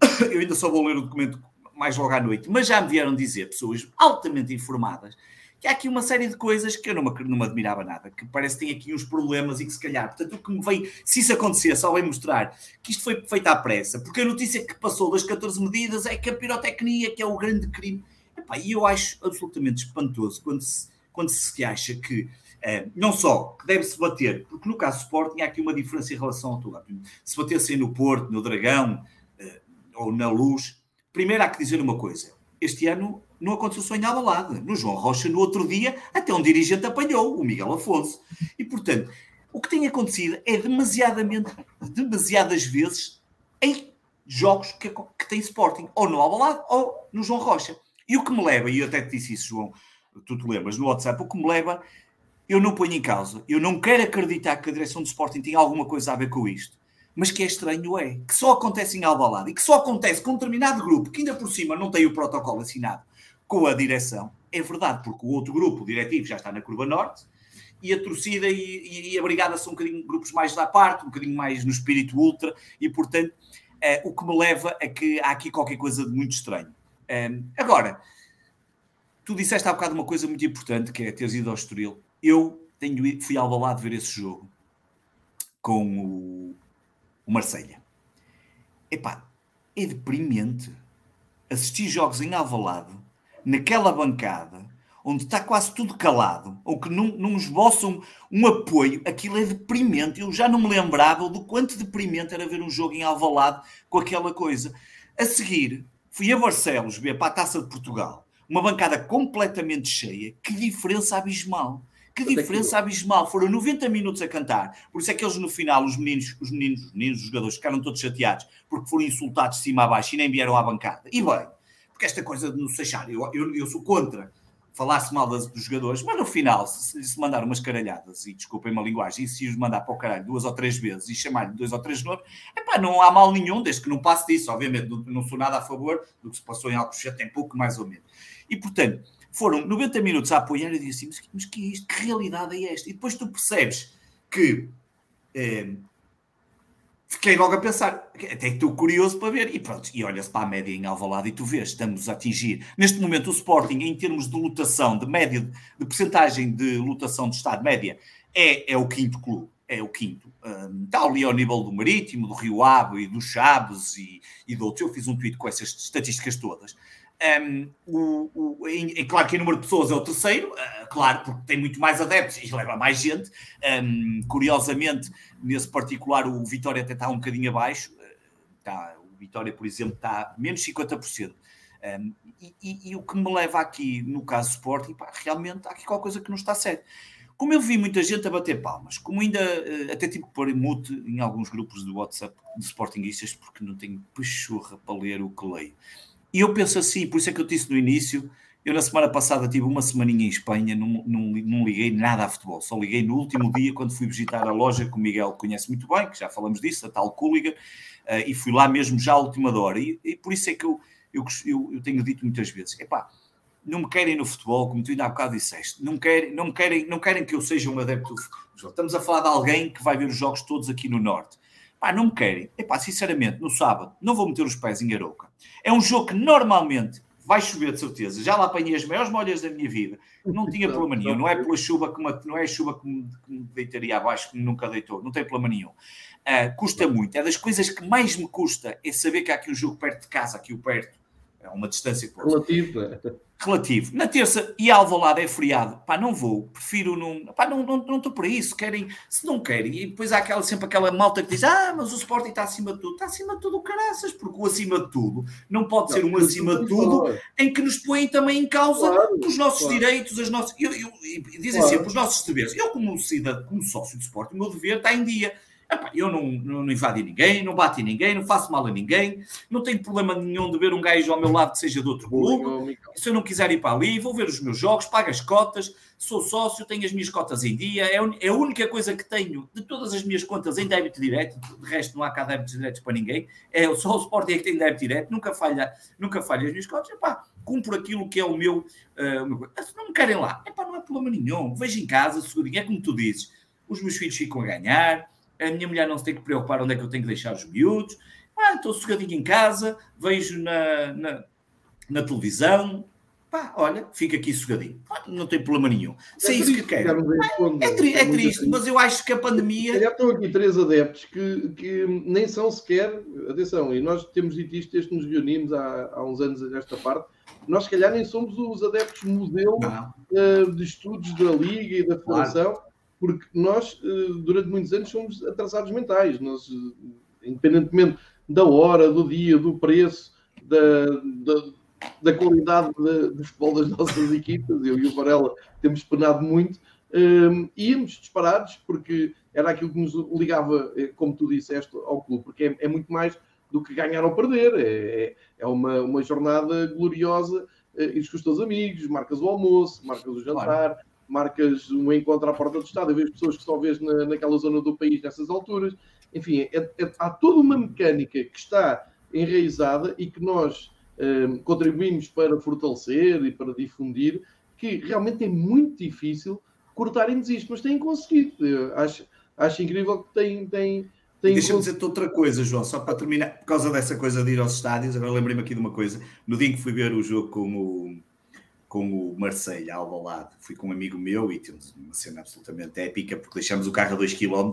S3: Eu ainda só vou ler o documento mais logo à noite, mas já me vieram dizer pessoas altamente informadas que há aqui uma série de coisas que eu não me, não me admirava nada, que parece que tem aqui uns problemas e que se calhar, portanto, o que me vem, se isso acontecer, só vem mostrar que isto foi feito à pressa, porque a notícia que passou das 14 medidas é que a pirotecnia, que é o grande crime, Epá, e eu acho absolutamente espantoso quando se, quando se acha que é, não só que deve-se bater, porque no caso do Sporting há aqui uma diferença em relação ao todo. Se batessem no Porto, no Dragão eh, ou na Luz, primeiro há que dizer uma coisa: este ano não aconteceu só em Alvalade. No João Rocha, no outro dia, até um dirigente apanhou, o Miguel Afonso. E, portanto, o que tem acontecido é demasiadamente, demasiadas vezes em jogos que, que tem Sporting, ou no Alvalade ou no João Rocha. E o que me leva, e eu até te disse isso, João, tu te lembras, no WhatsApp, o que me leva, eu não ponho em causa, eu não quero acreditar que a direção do Sporting tem alguma coisa a ver com isto mas que é estranho é que só acontece em Alvalade e que só acontece com um determinado grupo que ainda por cima não tem o protocolo assinado com a direção. É verdade, porque o outro grupo, o diretivo, já está na curva norte e a torcida e, e a brigada são um bocadinho grupos mais da parte, um bocadinho mais no espírito ultra e, portanto, é, o que me leva a que há aqui qualquer coisa de muito estranho. É, agora, tu disseste há bocado uma coisa muito importante que é teres ido ao Estoril. Eu tenho, fui ao balado ver esse jogo com o, o Marselha. Epá, é deprimente assistir jogos em Alvalade, naquela bancada, onde está quase tudo calado, ou que não, não esboçam um, um apoio, aquilo é deprimente. Eu já não me lembrava do quanto deprimente era ver um jogo em Alvalade com aquela coisa. A seguir, fui a Barcelos ver para a Taça de Portugal, uma bancada completamente cheia, que diferença abismal. Que diferença abismal. Foram 90 minutos a cantar. Por isso é que eles no final, os meninos, os meninos, os meninos, os jogadores, ficaram todos chateados porque foram insultados de cima a baixo e nem vieram à bancada. E bem, porque esta coisa de nos achar, eu, eu, eu sou contra falar-se mal das, dos jogadores, mas no final, se, se mandar umas caralhadas, e desculpem-me a linguagem, e se os mandar para o caralho duas ou três vezes e chamar-lhe dois ou três nomes, epá, não há mal nenhum, desde que não passe disso, obviamente, não, não sou nada a favor do que se passou em Alcochete, tem pouco mais ou menos. E, portanto, foram 90 minutos a apoiar e disse assim, mas, que é isto? Que realidade é esta? E depois tu percebes que eh, fiquei logo a pensar, até estou curioso para ver, e pronto, e olha-se para a média em Alvalade e tu vês, estamos a atingir, neste momento o Sporting, em termos de lotação, de média, de, percentagem de lotação de Estado média, é, é o quinto clube, é o quinto. Um, está ali ao nível do Marítimo, do Rio Ave e do Chaves e, e do outro. Eu fiz um tweet com essas estatísticas todas. Um, o, o, em, claro que em número de pessoas é o terceiro, uh, claro, porque tem muito mais adeptos e leva mais gente. Um, curiosamente, nesse particular, o Vitória até está um bocadinho abaixo. Uh, o Vitória, por exemplo, está menos 50%. Um, e, e, e, o que me leva aqui, no caso Sporting, pá, realmente há aqui qualquer coisa que não está certo. Como eu vi muita gente a bater palmas, como ainda uh, até tive que pôr mute em alguns grupos do WhatsApp de Sportingistas, porque não tenho pechurra para ler o que leio. E eu penso assim, por isso é que eu disse no início, eu na semana passada tive uma semaninha em Espanha, não, não, não liguei nada a futebol, só liguei no último dia quando fui visitar a loja que o Miguel conhece muito bem, que já falamos disso, a tal Cúliga, uh, e fui lá mesmo já à última hora. E, e por isso é que eu, eu, eu, eu tenho dito muitas vezes, epá, não me querem no futebol, como tu ainda há bocado disseste, não querem, não, querem, não querem que eu seja um adepto do futebol. Estamos a falar de alguém que vai ver os jogos todos aqui no Norte. Pá, não me querem. Epá, sinceramente, no sábado, não vou meter os pés em Arouca. É um jogo que normalmente vai chover de certeza. Já lá apanhei as maiores molhas da minha vida. Não tinha problema nenhum. Não é pela chuva que me, não é a chuva que me, que me deitaria abaixo, que nunca deitou. Não tem problema nenhum. Uh, custa muito. É das coisas que mais me custa é saber que há aqui um jogo perto de casa, aqui o perto. É uma distância.
S1: Relativo.
S3: Relativo. Na terça e Alvalade é feriado, pá, não vou, prefiro não, pá, não estou não, não para isso, querem, se não querem, e depois há aquela, sempre aquela malta que diz, ah, mas o Sporting está acima de tudo, está acima de tudo, caraças, porque o acima de tudo não pode não, ser um acima de tudo em que nos põem também em causa claro, os nossos claro. direitos, as nossas, eu, eu, dizem claro. sempre, os nossos deveres, eu como cidadão, como sócio do Sporting, o meu dever está em dia, Epá, eu não, não, invadi ninguém, não bati ninguém, não faço mal a ninguém, não tenho problema nenhum de ver um gajo ao meu lado que seja de outro clube. Se eu não quiser ir para ali, vou ver os meus jogos, pago as cotas, sou sócio, tenho as minhas cotas em dia. É, é a única coisa que tenho de todas as minhas contas em débito direto, de resto não há cá débitos diretos para ninguém. É só o Sporting é que tem débito direto, nunca falha, nunca falha as minhas cotas. Epá, cumpro aquilo que é o meu. Uh. Se não me querem lá, epá, não há problema nenhum. Vejo em casa, segurinho, é como tu dizes. Os meus filhos ficam a ganhar a minha mulher não se tem que preocupar onde é que eu tenho que deixar os miúdos. Ah, estou sossegadinho em casa, vejo na, na, na televisão. Pá, olha, fica aqui sossegadinho. não tem problema nenhum. Se é, é isso que quero. É, tri é, triste, assim. mas eu acho que a pandemia.
S1: Já estão aqui três adeptos que, que nem são sequer. Atenção, e nós temos dito isto desde que nos reunimos há, há uns anos nesta parte. Nós, se calhar, nem somos os adeptos museu uh, de estudos da Liga e da Federação. Claro porque nós, eh, durante muitos anos, somos atrasados mentais. Nós, eh, independentemente da hora, do dia, do preço, da, da, da qualidade de, de, futebol das nossas equipas, eu e o Varela temos penado muito, um, eh, íamos disparados, porque era aquilo que nos ligava, como tu disseste, ao clube, porque é, é muito mais do que ganhar ou perder, é, é, é uma, uma jornada gloriosa, ires com os teus amigos, marcas o almoço, marcas o jantar, claro marcas um encontro à porta do Estado, eu vejo pessoas que só vês na, naquela zona do país nessas alturas. Enfim, é, é, há toda uma mecânica que está enraizada e que nós um, contribuímos para fortalecer e para difundir, que realmente é muito difícil cortarem-nos isto, mas têm conseguido. Eu acho, acho incrível que têm. têm, têm
S3: Deixa-me dizer-te outra coisa, João, só para terminar, por causa dessa coisa de ir aos estádios, agora lembrei-me aqui de uma coisa. No dia em que fui ver o jogo com o, com o Marseille, ao Alvalade. Fui com um amigo meu e temos uma cena absolutamente épica, porque deixamos o carro a 2 km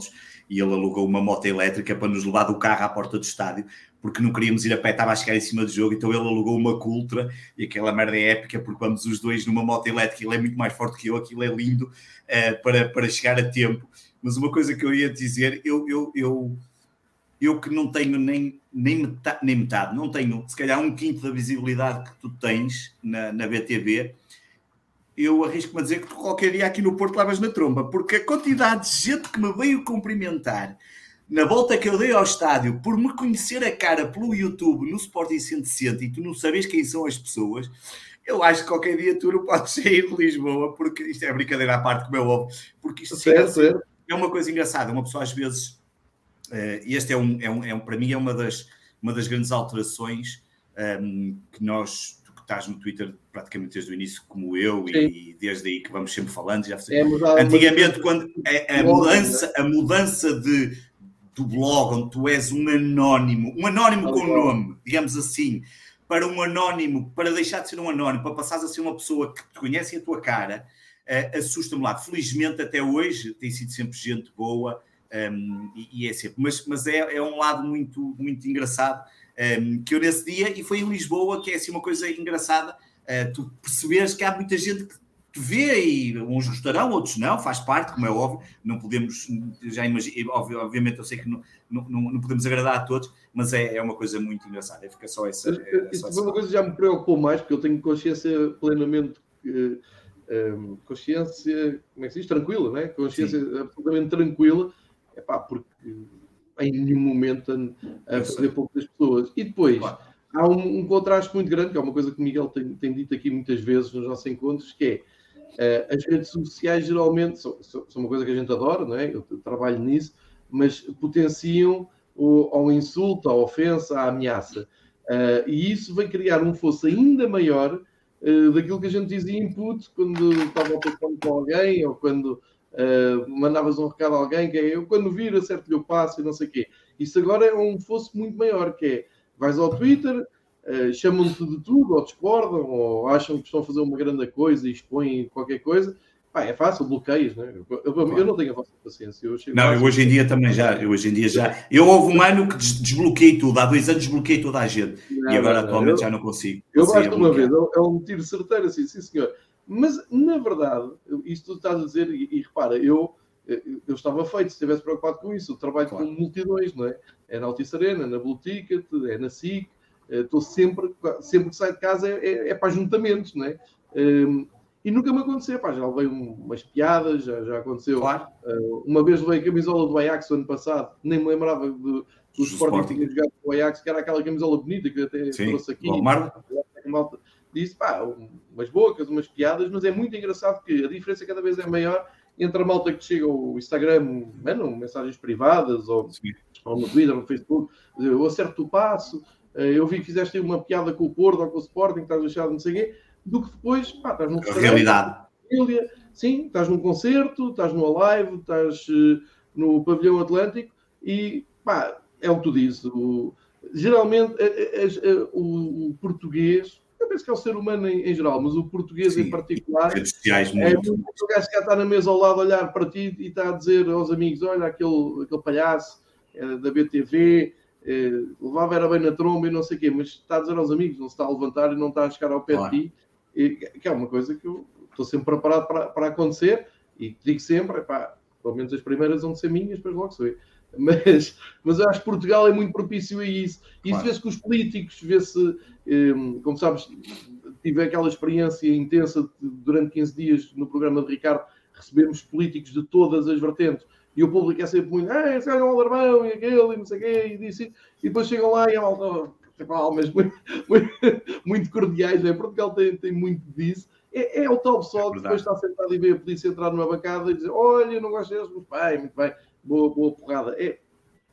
S3: e ele alugou uma moto elétrica para nos levar do carro à porta do estádio, porque não queríamos ir a pé, estava a chegar em cima do jogo, então ele alugou uma Cultra e aquela merda é épica, porque vamos os dois numa moto elétrica, ele é muito mais forte que eu, aquilo é lindo uh, para, para chegar a tempo. Mas uma coisa que eu ia dizer, eu, eu, eu eu que não tenho nem, nem, metade, nem metade, não tenho se calhar um quinto da visibilidade que tu tens na, na BTV, eu arrisco-me a dizer que tu qualquer dia aqui no Porto levas na tromba, porque a quantidade de gente que me veio cumprimentar na volta que eu dei ao estádio por me conhecer a cara pelo YouTube no Sporting 160 e tu não sabes quem são as pessoas, eu acho que qualquer dia tu não podes sair de Lisboa, porque isto é brincadeira à parte, como é óbvio, porque isto é, é uma coisa engraçada, uma pessoa às vezes este é um, é um, é um, para mim, é uma das, uma das grandes alterações um, ehm, que nós, tu que estás no Twitter praticamente desde o início, como eu, e, e, desde aí que vamos sempre falando. Já é, Antigamente, quando a, a mudança, a mudança de, do blog, onde tu és um anónimo, um anónimo com nome, digamos assim, para um anónimo, para deixar de ser um anónimo, para passares a ser uma pessoa que te conhece a tua cara, uh, assusta-me lá. Felizmente, até hoje, tem sido sempre gente boa um, e, e, é sempre, mas, mas é, é um lado muito, muito engraçado um, que eu nesse dia, e foi em Lisboa, que é assim uma coisa engraçada, uh, tu perceberes que há muita gente que te vê e uns gostarão, outros não, faz parte, como é óbvio, não podemos, já imagino, obviamente eu sei que não, não, não podemos agradar a todos, mas é, é uma coisa muito engraçada, fica só essa. É,
S1: Isso foi uma coisa que já me preocupou mais, porque eu tenho consciência plenamente. Uh, um, consciência, como é que se diz? Tranquila, né? Consciência Sim. absolutamente tranquila epá, porque em nenhum momento a, a perder pouco das pessoas. E depois claro. há um, um, contraste muito grande, que é uma coisa que o Miguel tem, tem dito aqui muitas vezes nos nossos encontros, que é uh, as redes sociais geralmente são, são, uma coisa que a gente adora, não é? Eu trabalho nisso, mas potenciam o, ao insulto, à ofensa, à ameaça. Uh, e isso vai criar um fosso ainda maior uh, daquilo que a gente dizia input quando estava ao telefone com alguém ou quando Uh, mandavas um recado a alguém que é eu quando vir acerto-lhe o passo e não sei o quê. Isso agora é um fosso muito maior, que é vais ao Twitter, uh, chamam-te de tudo, ou discordam, ou acham que estão a fazer uma grande coisa e expõem qualquer coisa. Pá, é fácil, bloqueios, né? Eu, eu, claro. eu não tenho a vossa paciência. Eu
S3: não, eu hoje em dia também já, eu hoje em dia já. Eu houve um ano que desbloqueei tudo, há dois anos desbloqueei toda a gente. Não, e agora não, atualmente eu, já não consigo.
S1: Eu basta uma vez, é um tiro certeiro assim, sim senhor. Mas, na verdade, isto tu estás a dizer, e, e repara, eu, eu estava feito se estivesse preocupado com isso. Eu trabalho claro. com multidões, não é? É na Altice Arena, na Blue Ticket, é na SIC. Eh, estou sempre, sempre que saio de casa é, é, é para ajuntamentos, não é? Um, e nunca me aconteceu, pá, já levei umas piadas, já, já aconteceu. Claro. Uh, uma vez levei a camisola do Ajax ano passado, nem me lembrava do, do Sporting que tinha jogado com o Ajax, que era aquela camisola bonita que até Sim. trouxe aqui. Bom, disse, pá, umas bocas, umas piadas, mas é muito engraçado que a diferença cada vez é maior entre a malta que chega ao Instagram, mano, mensagens privadas, ou, ou no Twitter, no Facebook, eu acerto o passo, eh, eu vi que fizeste uma piada com o Porto ou com o Sporting, estás deixado não sei o quê, do que depois, pá, estás num
S3: Realidade.
S1: Família, sim, estás num concerto, estás numa live, estás uh, no pavilhão Atlântico e, pá, é o que tu dizes. O, geralmente, o, o português eu penso que é o ser humano em, em geral, mas o português Sim, em particular sociais, é muito. o gajo que está na mesa ao lado a olhar para ti e está a dizer aos amigos: olha, aquele, aquele palhaço é, da BTV. É, levava era bem na tromba e não sei o quê, mas está a dizer aos amigos, não se está a levantar e não está a chegar ao pé claro. de ti, e, que é uma coisa que eu estou sempre preparado para, para acontecer e digo sempre, epá, pelo menos as primeiras vão ser minhas, depois logo se vê. Mas, mas eu acho que Portugal é muito propício a isso. Isso claro. vê-se com os políticos, vê-se, um, como sabes, tive aquela experiência intensa durante 15 dias no programa de Ricardo, recebemos políticos de todas as vertentes. E o público é sempre muito, ah, esse é um alarmão e aquele, e não sei o quê, e disse E depois chegam lá e a malta, tipo, almas muito, muito, muito cordiais, né? Portugal tem, tem muito disso. É, é o tal pessoal é que depois está sentado e vê a polícia entrar numa bancada e dizer: Olha, eu não gosto deles, mas bem, muito bem boa, boa porrada. É,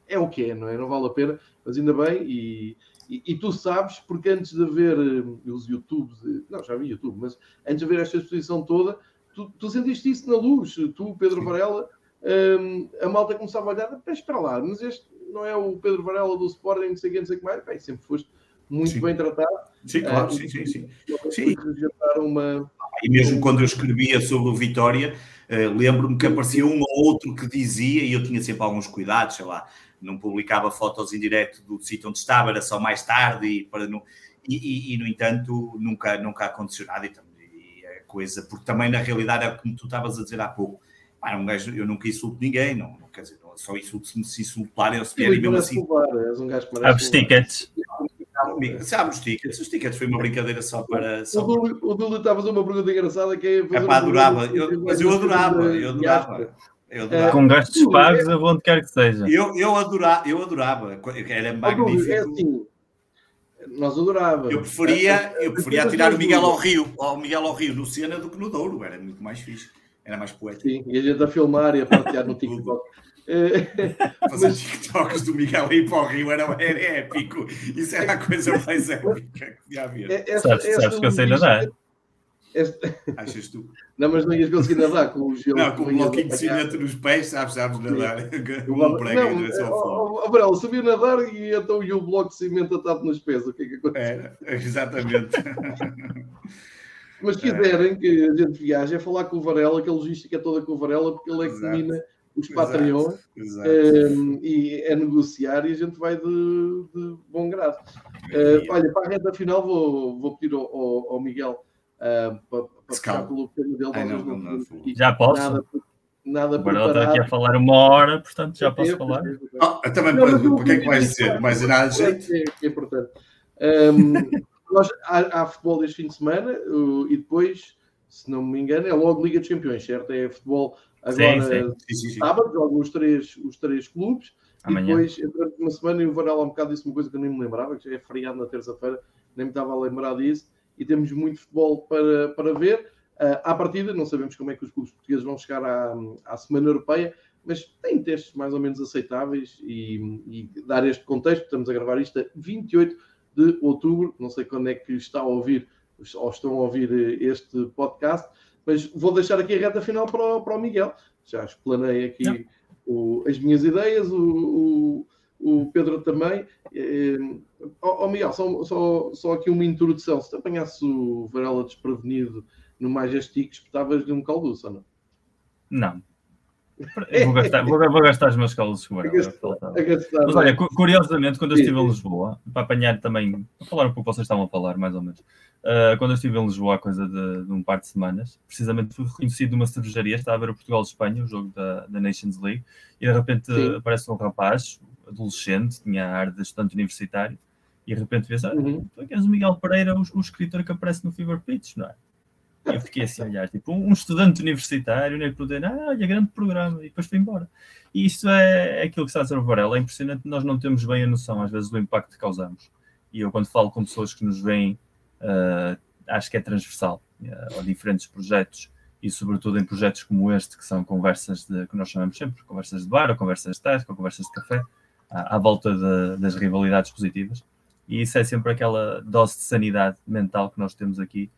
S1: é o que é, não é? Não vale a pena, mas ainda bem. E, e, e tu sabes, porque antes de ver uh, os YouTubes, não, já vi YouTube, mas antes de ver esta exposição toda, tu, tu sentiste isso na luz. Tu, Pedro Sim. Varela, um, a malta começava a olhar, espera lá, mas este não é o Pedro Varela do Sporting, não sei o que, não sei o que mais. Bem, sempre foste muito sim. bem tratado.
S3: Sim, claro, uh, sim, sim, sim. sim.
S1: Uma,
S3: E mesmo quando eu escrevia sobre o Vitória, uh, lembro-me que aparecia um ou outro que dizia, e eu tinha sempre alguns cuidados, sei lá, não publicava fotos em direto do sítio onde estava, era só mais tarde e para não. E, e, e no entanto, nunca, nunca aconteceu nada. E, e a coisa, porque também na realidade é como tu estavas a dizer há pouco. Pá, um gajo, eu nunca insulto ninguém, não, não quer dizer, não, só insulto se me se insultarem ou se vierem mesmo assim.
S2: És Abres tickets.
S3: Sabe os tickets? Os tickets foi uma brincadeira só para. Só...
S1: O Dúlio estava a fazer uma pergunta engraçada que é.
S3: é pá, adorava, eu, mas eu adorava, eu adorava.
S2: É, com gastos pagos é, onde quer que seja.
S3: Eu, eu, adorava, eu adorava, era magnífico. É assim,
S1: nós adorávamos.
S3: Eu preferia, eu preferia tirar o Miguel ao Rio, ao Miguel ao Rio no Sena do que no Douro, era muito mais fixe, era mais poético.
S1: Sim, e a gente a filmar e a partilhar no TikTok.
S3: Fazer Mas... TikToks do Miguel aí para o Rio era, era épico. Isso era a coisa mais épica que podia haver.
S2: É, sabes, sabes que eu sei nadar.
S3: Este... Achas tu?
S1: Não, mas não ias conseguir nadar com o
S3: gelo. Não, com o bloquinho de cimento nos pés, sabes, sabes nadar. Um prego não,
S1: é só Abrão, sabia nadar e então e o bloco de cimento atado nos pés. O que é que aconteceu?
S3: É, exatamente.
S1: mas se quiserem que a gente viaje, é falar com o Varela, que a logística é toda com o Varela, porque ele é que domina os Patreon um, ehm, e é negociar e a gente vai de, de bom grado. Uh, olha, para a reta final vou, vou pedir ao, ao, ao Miguel uh, para, para pelo tema dele. Ai, não,
S2: não, não, já posso? Nada, nada Agora está aqui a falar uma hora, portanto já posso falar.
S3: Oh, também não, para, para que é que vais dizer? Mais nada jeito? É,
S1: é importante. Um, nós, há, há, futebol este fim de semana uh, e depois, se não me engano, é logo Liga dos Campeões, certo? É futebol agora sim, sim. sábado, jogam os três, os três clubes. Amanhã. E depois, durante uma semana, e o Varela há um bocado disse uma coisa que eu nem me lembrava, que já é feriado na terça-feira, nem me estava a lembrar disso e temos muito futebol para, para ver. Uh, à partida, não sabemos como é que os clubes portugueses vão chegar à, à Semana Europeia, mas tem testes mais ou menos aceitáveis e, e, dar este contexto, estamos a gravar isto a 28 de outubro, não sei quando é que está a ouvir ou estão a ouvir este podcast, mas vou deixar aqui a reta final para o, para o Miguel. Já explanei aqui o, as minhas ideias, o, o, Pedro também. Eh, Ó oh, oh, Miguel, só, só, só aqui uma introdução. Se te apanhasse o Varela desprevenido no mais esticos, estavas-lhe um calduço, não?
S2: Não. Vou gastar, vou, vou gastar os meus caldos com Varela. Mas olha, curiosamente, quando eu estive em Lisboa, para apanhar também, para falar um pouco, vocês estavam a falar, mais ou menos. Uh, quando eu estive em Lisboa, coisa de, de, um par de semanas, precisamente fui reconhecido numa cervejaria, estava a ver o Portugal-Espanha, o jogo da, da Nations League, e de repente Sim. aparece um rapaz, adolescente, tinha ar de estudante universitário, e de repente vês, ah, uhum. tu és o Miguel Pereira, o, o, escritor que aparece no Fever Pitch, não é? Eu fiquei assim olhar, tipo, um, estudante universitário, né, que ah, olha, grande programa, e depois foi embora. E isto é, é aquilo que está a dizer o Varela, é impressionante, nós não temos bem a noção, às vezes, do impacto que causamos. E eu, quando falo com pessoas que nos veem, uh, acho que é transversal, uh, diferentes projetos, e sobretudo em projetos como este, que são conversas de, que nós chamamos sempre, conversas de bar, ou conversas de tasca, ou conversas de café, à, à volta de, das rivalidades positivas. E isso é sempre aquela dose de sanidade mental que nós temos aqui,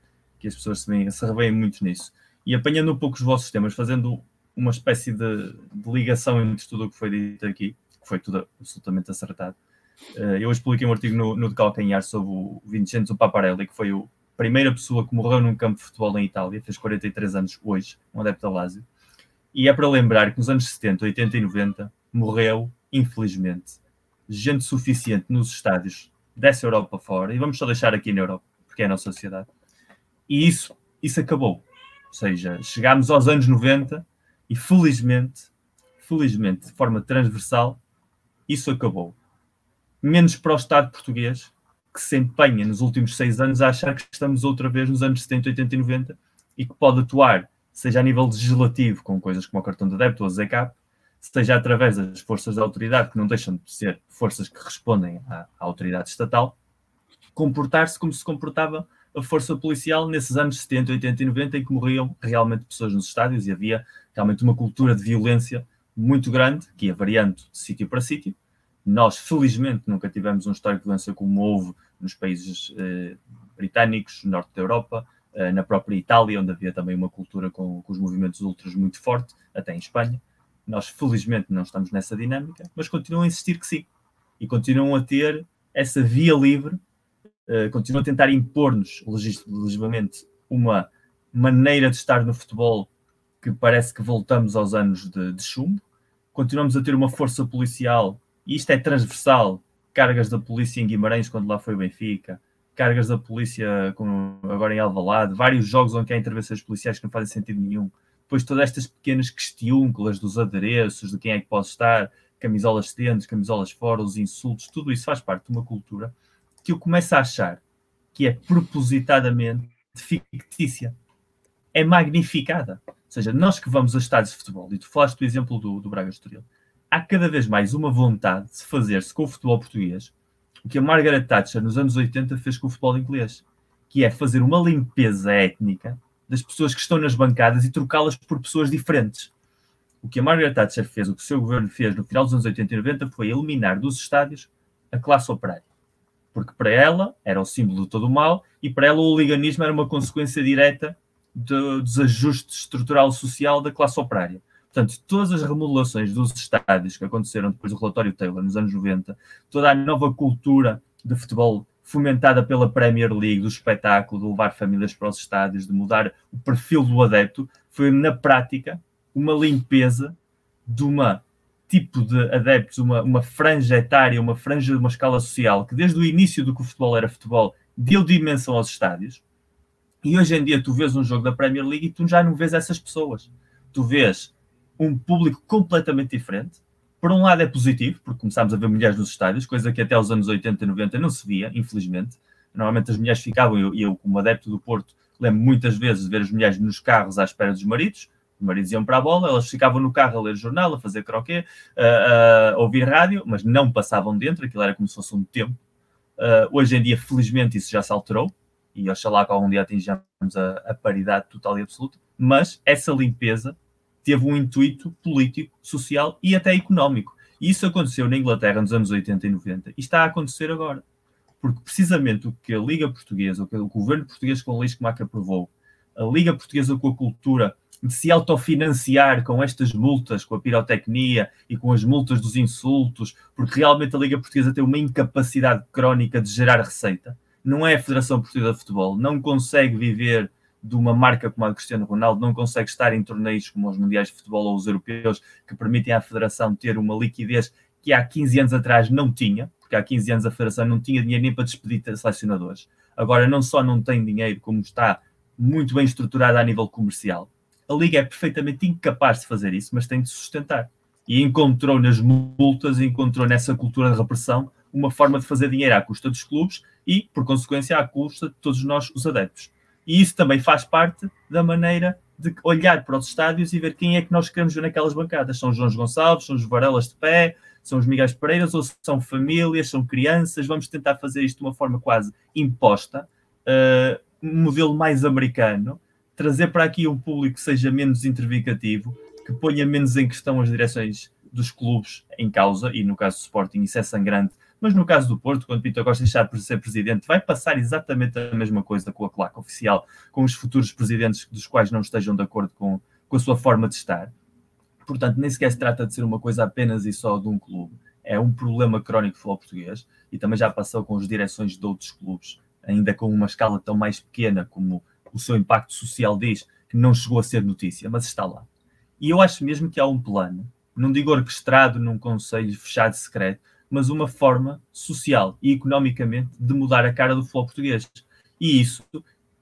S2: que as pessoas se, veem, se revêem muito nisso. E apanhando um pouco os vossos temas, fazendo uma espécie de, de ligação entre tudo o que foi dito aqui, que foi tudo absolutamente acertado. Uh, eu hoje publiquei um artigo no, no de Calcanhar sobre o Vincenzo Paparelli, que foi a primeira pessoa que morreu num campo de futebol em Itália, fez 43 anos hoje, um adepto da Lazio. E é para lembrar que nos anos 70, 80 e 90 morreu, infelizmente, gente suficiente nos estádios dessa Europa fora e vamos só deixar aqui na Europa, porque é a nossa sociedade. E isso, isso acabou. Ou seja, chegámos aos anos 90 e felizmente, felizmente, de forma transversal, isso acabou. Menos para o Estado português, que se empenha nos últimos seis anos a achar que estamos outra vez nos anos 70, 80 e 90 e que pode atuar, seja a nível legislativo, com coisas como o cartão de débito ou a ZCAP, seja através das forças da autoridade, que não deixam de ser forças que respondem à, à autoridade estatal, comportar-se como se comportava a força policial nesses anos 70, 80 e 90, em que morriam realmente pessoas nos estádios e havia realmente uma cultura de violência muito grande, que ia variando de sítio para sítio. Nós, felizmente, nunca tivemos um histórico de violência como houve nos países eh, britânicos, norte da Europa, eh, na própria Itália, onde havia também uma cultura com, com os movimentos ultras muito forte, até em Espanha. Nós, felizmente, não estamos nessa dinâmica, mas continuam a insistir que sim. E continuam a ter essa via livre, uh, continuam a tentar impor-nos legislativamente uma maneira de estar no futebol que parece que voltamos aos anos de, de chumbo. Continuamos a ter uma força policial, e isto é transversal, cargas da polícia em Guimarães quando lá foi o Benfica, cargas da polícia com, agora em Alvalade, vários jogos onde há intervenções policiais que não fazem sentido nenhum. Depois todas estas pequenas questiúnculas dos adereços, de quem é que pode estar, camisolas dentro, camisolas fora, os insultos, tudo isso faz parte de uma cultura que eu começo a achar que é propositadamente fictícia. É magnificada. Ou seja, nós que vamos a estádios de futebol, e tu falaste do exemplo do, do Braga Estoril, há cada vez mais uma vontade de se fazer-se com o futebol português o que a Margaret Thatcher nos anos 80 fez com o futebol inglês, que é fazer uma limpeza étnica das pessoas que estão nas bancadas e trocá-las por pessoas diferentes. O que a Margaret Thatcher fez, o que o seu governo fez no final dos anos 80 e 90 foi eliminar dos estádios a classe operária. Porque para ela era o símbolo de todo o mal e para ela o oliganismo era uma consequência direta do desajuste estrutural social da classe operária. Portanto, todas as remodelações dos estádios que aconteceram depois do relatório Taylor nos anos 90, toda a nova cultura de futebol fomentada pela Premier League, do espetáculo, de levar famílias para os estádios, de mudar o perfil do adepto, foi na prática uma limpeza de uma tipo de adeptos, uma, uma franja etária, uma franja de uma escala social que desde o início do que o futebol era futebol deu dimensão aos estádios. E hoje em dia tu vês um jogo da Premier League e tu já não vês essas pessoas. Tu vês um público completamente diferente. Por um lado é positivo, porque começámos a ver mulheres nos estádios, coisa que até os anos 80 e 90 não se via, infelizmente. Normalmente as mulheres ficavam, e eu, eu, como adepto do Porto, lembro muitas vezes de ver as mulheres nos carros à espera dos maridos, os maridos iam para a bola, elas ficavam no carro a ler jornal, a fazer croquet, a, a ouvir rádio, mas não passavam dentro, aquilo era como se fosse um tempo. Uh, hoje em dia, felizmente, isso já se alterou, e oxalá que algum dia atinjamos a, a paridade total e absoluta, mas essa limpeza teve um intuito político, social e até económico. E isso aconteceu na Inglaterra nos anos 80 e 90 e está a acontecer agora. Porque precisamente o que a Liga Portuguesa, o que o governo português com a Lei Escomaca aprovou, a Liga Portuguesa com a cultura de se autofinanciar com estas multas, com a pirotecnia e com as multas dos insultos, porque realmente a Liga Portuguesa tem uma incapacidade crónica de gerar receita. Não é a Federação Portuguesa de Futebol, não consegue viver de uma marca como a de Cristiano Ronaldo não consegue estar em torneios como os Mundiais de Futebol ou os Europeus, que permitem à Federação ter uma liquidez que há 15 anos atrás não tinha, porque há 15 anos a Federação não tinha dinheiro nem para despedir selecionadores. Agora não só não tem dinheiro, como está muito bem estruturada a nível comercial. A Liga é perfeitamente incapaz de fazer isso, mas tem de sustentar. E encontrou nas multas, encontrou nessa cultura de repressão uma forma de fazer dinheiro à custa dos clubes e, por consequência, à custa de todos nós, os adeptos. E isso também faz parte da maneira de olhar para os estádios e ver quem é que nós queremos ver naquelas bancadas. São os João Gonçalves, são os Varelas de pé, são os Miguel Pereiras, ou são famílias, são crianças. Vamos tentar fazer isto de uma forma quase imposta, uh, um modelo mais americano, trazer para aqui um público que seja menos intervicativo, que ponha menos em questão as direções dos clubes em causa, e no caso do Sporting isso é sangrante, mas no caso do Porto, quando Pinto Costa deixar de ser presidente, vai passar exatamente a mesma coisa com a claque oficial, com os futuros presidentes dos quais não estejam de acordo com, com a sua forma de estar. Portanto, nem sequer se trata de ser uma coisa apenas e só de um clube. É um problema crónico do futebol português e também já passou com as direções de outros clubes, ainda com uma escala tão mais pequena como o seu impacto social diz, que não chegou a ser notícia, mas está lá. E eu acho mesmo que há um plano, não digo orquestrado num conselho fechado secreto, mas uma forma social e economicamente de mudar a cara do futebol português. E isso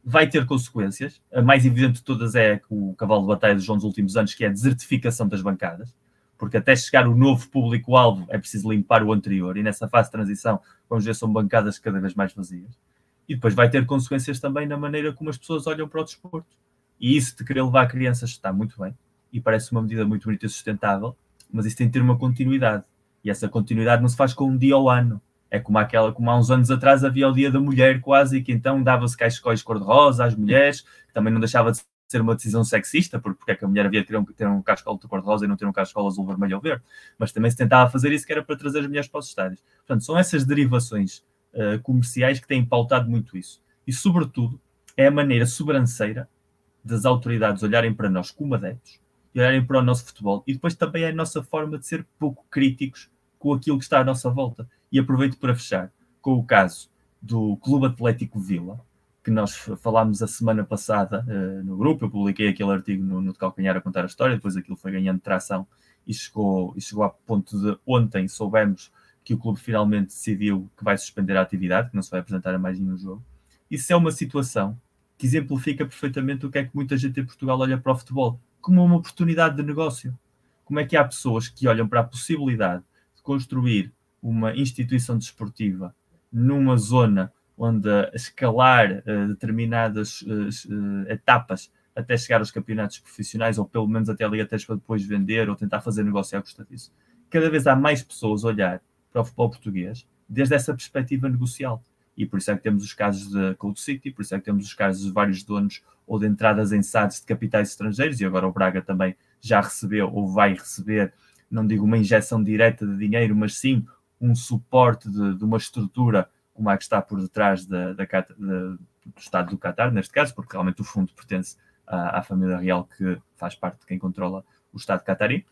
S2: vai ter consequências. A mais evidente de todas é o cavalo de batalha dos João últimos anos, que é a desertificação das bancadas, porque até chegar o novo público-alvo é preciso limpar o anterior, e nessa fase de transição, vamos ver, são bancadas cada vez mais vazias. E depois vai ter consequências também na maneira como as pessoas olham para o desporto. E isso de querer levar crianças está muito bem, e parece uma medida muito bonita e sustentável, mas isso tem de ter uma continuidade. E essa continuidade não se faz com um dia ao ano. É como aquela, como há uns anos atrás havia o Dia da Mulher quase, e que então dava-se cachecóis cor-de-rosa às mulheres, que também não deixava de ser uma decisão sexista, porque, porque é que a mulher havia de ter um, ter um cachecol de cor-de-rosa e não ter um cachecol azul, vermelho ou verde. Mas também se tentava fazer isso que era para trazer as mulheres para os estádios. Portanto, são essas derivações uh, comerciais que têm pautado muito isso. E, sobretudo, é a maneira sobranceira das autoridades olharem para nós como adeptos e olharem para o nosso futebol. E depois também é a nossa forma de ser pouco críticos com aquilo que está à nossa volta. E aproveito para fechar com o caso do Clube Atlético Vila, que nós falámos a semana passada uh, no grupo. Eu publiquei aquele artigo no, no de Calcanhar a contar a história, depois aquilo foi ganhando tração e chegou, e chegou a ponto de ontem soubemos que o clube finalmente decidiu que vai suspender a atividade, que não se vai apresentar a mais nenhum jogo. Isso é uma situação que exemplifica perfeitamente o que é que muita gente em Portugal olha para o futebol como uma oportunidade de negócio. Como é que há pessoas que olham para a possibilidade de construir uma instituição desportiva numa zona onde escalar uh, determinadas uh, uh, etapas até chegar aos campeonatos profissionais, ou pelo menos até a Liga 3 para depois vender ou tentar fazer negócio à custa disso. Cada vez há mais pessoas a olhar para o futebol português desde essa perspectiva negocial. E por isso é que temos os casos da Cold City, por isso é que temos os casos de vários donos ou de entradas em SADs de capitais estrangeiros, e agora o Braga também já recebeu ou vai receber, não digo uma injeção direta de dinheiro, mas sim um suporte de, de uma estrutura como a que está por detrás da, da, da, do Estado do Qatar, neste caso, porque realmente o fundo pertence à, à família real que faz parte de quem controla o Estado Qatari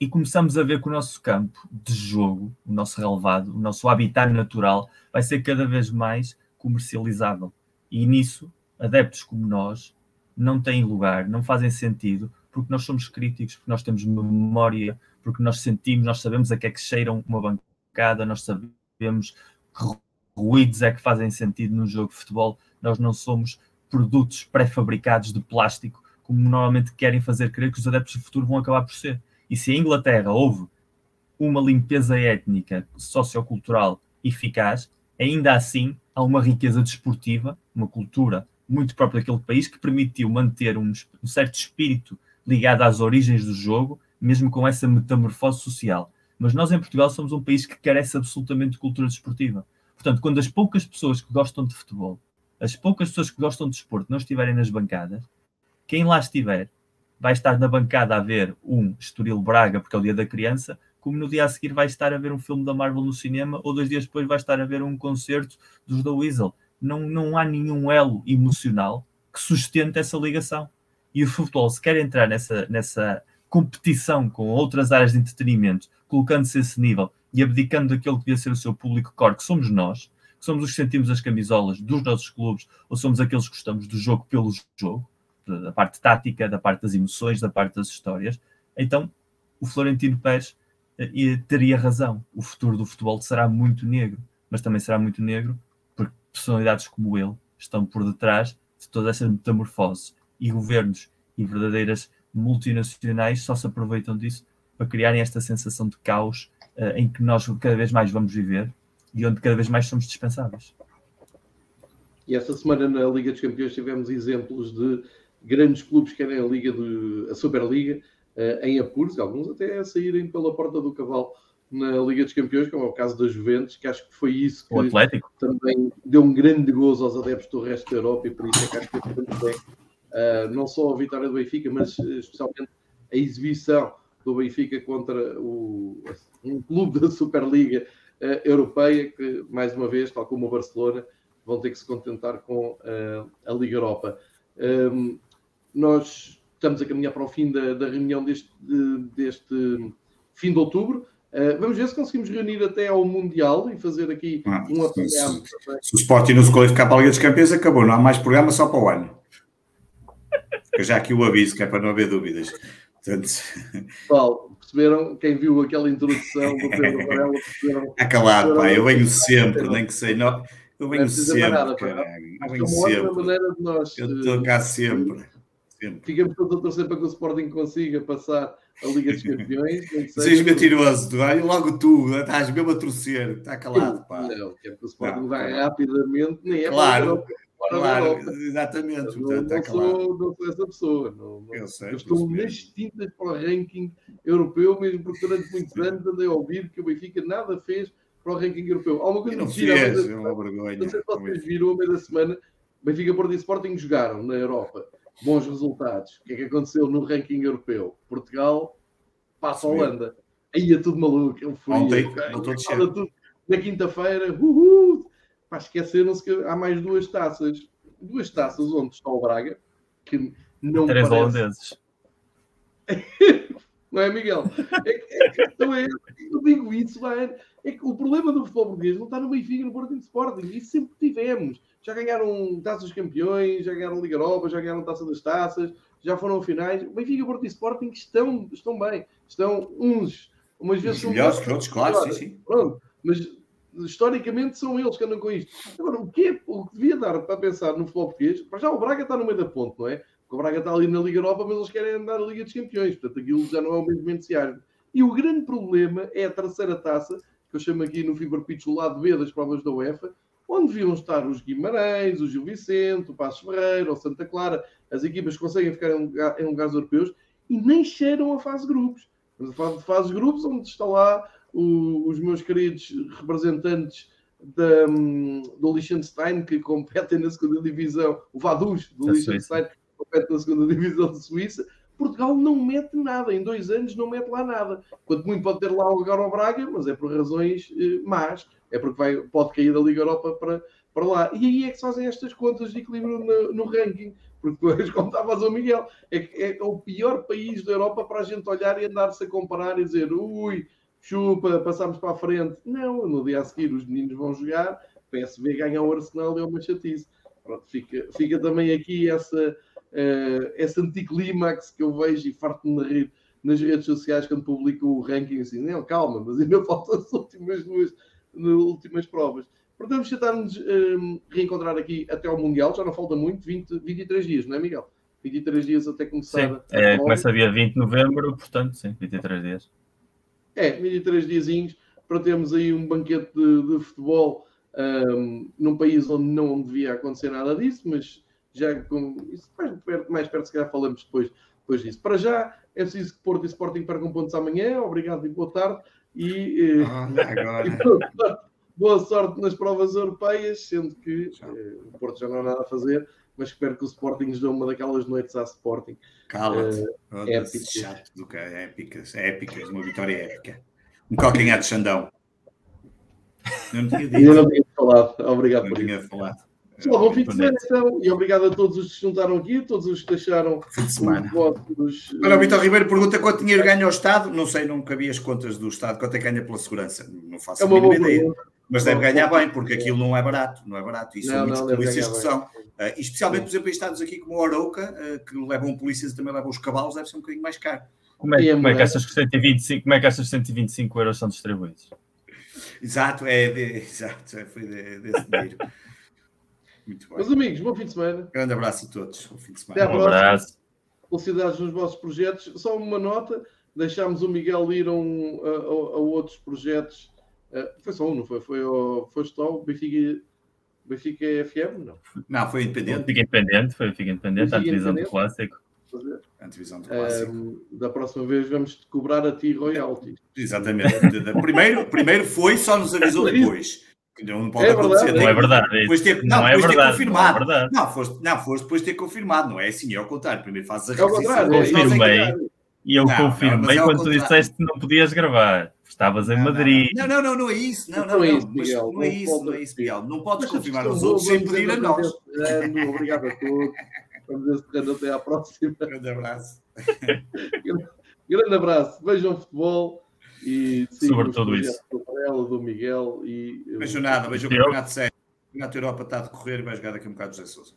S2: e começamos a ver que o nosso campo de jogo, o nosso relevado, o nosso habitat natural, vai ser cada vez mais comercializável. E nisso, adeptos como nós não têm lugar, não fazem sentido, porque nós somos críticos, porque nós temos memória, porque nós sentimos, nós sabemos a que é que cheiram uma bancada, nós sabemos que ruídos é que fazem sentido num jogo de futebol. Nós não somos produtos pré-fabricados de plástico, como normalmente querem fazer crer que os adeptos do futuro vão acabar por ser. E se em Inglaterra houve uma limpeza étnica, sociocultural eficaz, ainda assim há uma riqueza desportiva, uma cultura muito própria daquele país que permitiu manter um, um certo espírito ligado às origens do jogo, mesmo com essa metamorfose social. Mas nós em Portugal somos um país que carece absolutamente de cultura desportiva. Portanto, quando as poucas pessoas que gostam de futebol, as poucas pessoas que gostam de desporto não estiverem nas bancadas, quem lá estiver vai estar na bancada a ver um Estoril Braga, porque é o dia da criança, como no dia a seguir vai estar a ver um filme da Marvel no cinema, ou dois dias depois vai estar a ver um concerto dos The Weasel. Não, não há nenhum elo emocional que sustente essa ligação. E o futebol, se quer entrar nessa, nessa competição com outras áreas de entretenimento, colocando-se a esse nível e abdicando daquilo que devia ser o seu público core, que somos nós, que somos os que sentimos as camisolas dos nossos clubes, ou somos aqueles que gostamos do jogo pelo jogo, da parte tática, da parte das emoções, da parte das histórias. Então, o Florentino Pérez eh, teria razão. O futuro do futebol será muito negro, mas também será muito negro porque personalidades como ele estão por detrás de toda essa metamorfose e governos e verdadeiras multinacionais só se aproveitam disso para criarem esta sensação de caos uh, em que nós cada vez mais vamos viver e onde cada vez mais somos dispensáveis.
S1: E esta semana na Liga dos Campeões tivemos exemplos de grandes clubes que querem a Liga do, a Superliga uh, em apuros, alguns até a saírem pela porta do cavalo na Liga dos Campeões, como é o caso da Juventus, que acho que foi isso que também deu um grande gozo aos adeptos do resto da Europa e por isso é que acho que é muito bem. Uh, não só a vitória do Benfica, mas especialmente a exibição do Benfica contra o, um clube da Superliga uh, Europeia, que mais uma vez, tal como o Barcelona, vão ter que se contentar com uh, a Liga Europa. Um, nós estamos a caminhar para o fim da, da reunião deste, de, deste fim de outubro. Uh, vamos ver se conseguimos reunir até ao Mundial e fazer aqui ah, um
S3: apanhado. Se, se, o Sporting não se qualificar para a Liga dos Campeões, acabou. Não há mais programa só para o ano. Eu já aqui o aviso, que é para não haver dúvidas. Portanto...
S1: Pessoal, perceberam? Quem viu aquela introdução do Pedro Varela perceberam.
S3: Acalado, pá, eu venho sempre, nem que sei. Não, eu venho sempre, nada, caralho. Eu venho sempre. Maneira de nós, eu estou cá sempre.
S1: Sempre. Ficamos todos a torcer para que o Sporting consiga passar a Liga dos Campeões.
S3: Sejas mentiroso, tu, logo tu, estás mesmo a torcer, está calado, pá.
S1: Não, que é o Sporting não, vai não. rapidamente, nem é
S3: claro. Claro, exatamente.
S1: Eu não, não, sou, não sou essa pessoa. Não, não, eu, sei, eu estou nas tintas para o ranking europeu, mesmo porque durante muitos anos andei a ouvir que o Benfica nada fez para o ranking europeu. Há uma coisa
S3: não que é uma vergonha.
S1: Não sei se vocês viram ao meio da semana, Benfica, Porto e Sporting jogaram na Europa. Bons resultados. O que é que aconteceu no ranking europeu? Portugal passa a Holanda. Aí é tudo maluco. Eu fui. Ontem, tudo. Na quinta-feira, uhul, para esqueceram-se que há mais duas taças. Duas taças onde está o Braga, que não
S2: Três parece... holandeses.
S1: não é, Miguel? É, é, então é, eu digo isso, vai, é que o problema do futebol português não está no Benfica, no Porto e no Sporting. Isso sempre tivemos. Já ganharam taças dos campeões, já ganharam Liga Europa, já ganharam taça das taças, já foram a finais. O Benfica, Porto e Sporting estão, estão bem. Estão uns, umas vezes
S3: são melhores que outros, claro, sim, sim.
S1: Pronto, mas historicamente são eles que andam com isto. Agora, o que, é, o que devia dar para pensar no futebol português? Para já o Braga está no meio da ponte, não é? Porque o Braga está ali na Liga Europa, mas eles querem andar na Liga dos Campeões. Portanto, aquilo já não é o mesmo beneficiário. E o grande problema é a terceira taça, que eu chamo aqui no Fever Pitch o lado B das provas da UEFA, onde deviam estar os Guimarães, o Gil Vicente, o Passos Ferreira, o Santa Clara, as equipas que conseguem ficar em, lugar, em lugares europeus e nem cheiram a fase de grupos. Mas a fase de fase de grupos, onde está lá o, os meus queridos representantes da, do Liechtenstein, que competem na segunda divisão, o Vaduz do Liechtenstein, que compete na segunda divisão de Suíça. Portugal não mete nada, em dois anos não mete lá nada. Quanto muito pode ter lá o lugar ao Braga, mas é por razões eh, más, é porque vai, pode cair da Liga Europa para, para lá. E aí é que se fazem estas contas de equilíbrio no, no ranking, porque depois, como estava o Miguel, é, é o pior país da Europa para a gente olhar e andar-se a comparar e dizer ui, chupa, passamos para a frente. Não, no dia a seguir os meninos vão jogar, PSV ganha o Arsenal é uma chatice. Pronto, fica, fica também aqui essa, uh, esse anticlímax que eu vejo e farto-me de rir nas redes sociais quando publico o ranking assim, não, calma, mas ainda faltam as últimas duas últimas provas. Portanto, vamos tentar-nos um, eh, reencontrar aqui até ao Mundial, já não falta muito, 20, 23 dias, não é, Miguel? 23 dias até começar.
S2: Sim, é, começa dia 20 de novembro, portanto, sim, 23 dias.
S1: É, 23 diazinhos para termos aí um banquete de, de futebol um, num país onde não devia acontecer nada disso, mas já com isso mais perto, mais perto se calhar falamos depois, depois disso. Para já é preciso que Porto e Sporting percam pontos amanhã. Obrigado e boa tarde. E, e boa, sorte, boa, sorte, nas provas europeias, sendo que eh, o Porto já não há nada a fazer, mas espero que o Sporting nos dê uma daquelas noites à Sporting.
S3: Cala-te. Uh, épicas. Chato do que é épicas, é épicas, uma vitória épica. Um calcanhar de Xandão.
S1: Não tinha dito. Eu não tinha falado. Obrigado
S3: não
S1: por
S3: tinha isso. falado.
S1: Pessoal, bom fim de semana então, e obrigado a todos os que se juntaram aqui, todos os que deixaram
S3: fim de semana. Dos... Olha, o Vitor Ribeiro pergunta quanto dinheiro ganha o Estado. Não sei, não cabia as contas do Estado, quanto é que ganha pela segurança. Não faço é a mínima ideia. Mas deve ganhar bem, porque aquilo não é barato, não é barato. Isso são muitos polícias que são. Uh, especialmente, por exemplo, em estados aqui como o Arauca, uh, que levam polícias e também levam os cavalos, deve ser um bocadinho mais caro.
S2: Como é, como é que essas 125, como é que essas 125 euros são distribuídos?
S3: Exato, é, de, exato, é, foi de, desse dinheiro.
S1: Muito bem. Meus amigos, bom fim de semana.
S3: Grande abraço a todos. Bom fim de semana.
S2: Até um abraço.
S1: Felicidades nos vossos projetos. Só uma nota: deixámos o Miguel ir a, um, a, a outros projetos. Uh, foi só um, não foi? Foi, o, foi só o Benfica, Benfica FM? Não.
S3: Não, foi independente.
S2: Benfica Independente, foi o Benfica Independente, a divisão do Clássico.
S3: A divisão do Clássico.
S1: Um, da próxima vez vamos cobrar a ti royalties.
S3: Exatamente. primeiro, primeiro foi, só nos avisou depois. Não pode
S2: é
S3: acontecer.
S2: Não é verdade.
S3: Depois ter, não, não é depois verdade, ter confirmado. Não, é verdade. não, foste, não, foste depois ter confirmado. Não é assim, é ao contrário. Primeiro fazes a
S1: requisição.
S2: É confirmei. E eu não, confirmei não, quando tu disseste que não podias gravar. Estavas em Madrid.
S3: Não, não, não, não é isso. Não, não, não, é isso, Miguel. Não é isso, não é isso, Miguel. Não podes confirmar aos outros sem pedir a nós.
S1: Obrigado a todos. Vamos ver até à próxima.
S3: Grande abraço.
S1: Grande abraço. Vejam futebol. E
S2: sobre tudo isso.
S1: Do Varela, do Miguel e.
S3: Vejo nada, vejo o Campeonato Sério. O Campeonato Europa está a decorrer e vai jogar daqui a um bocado José Souza.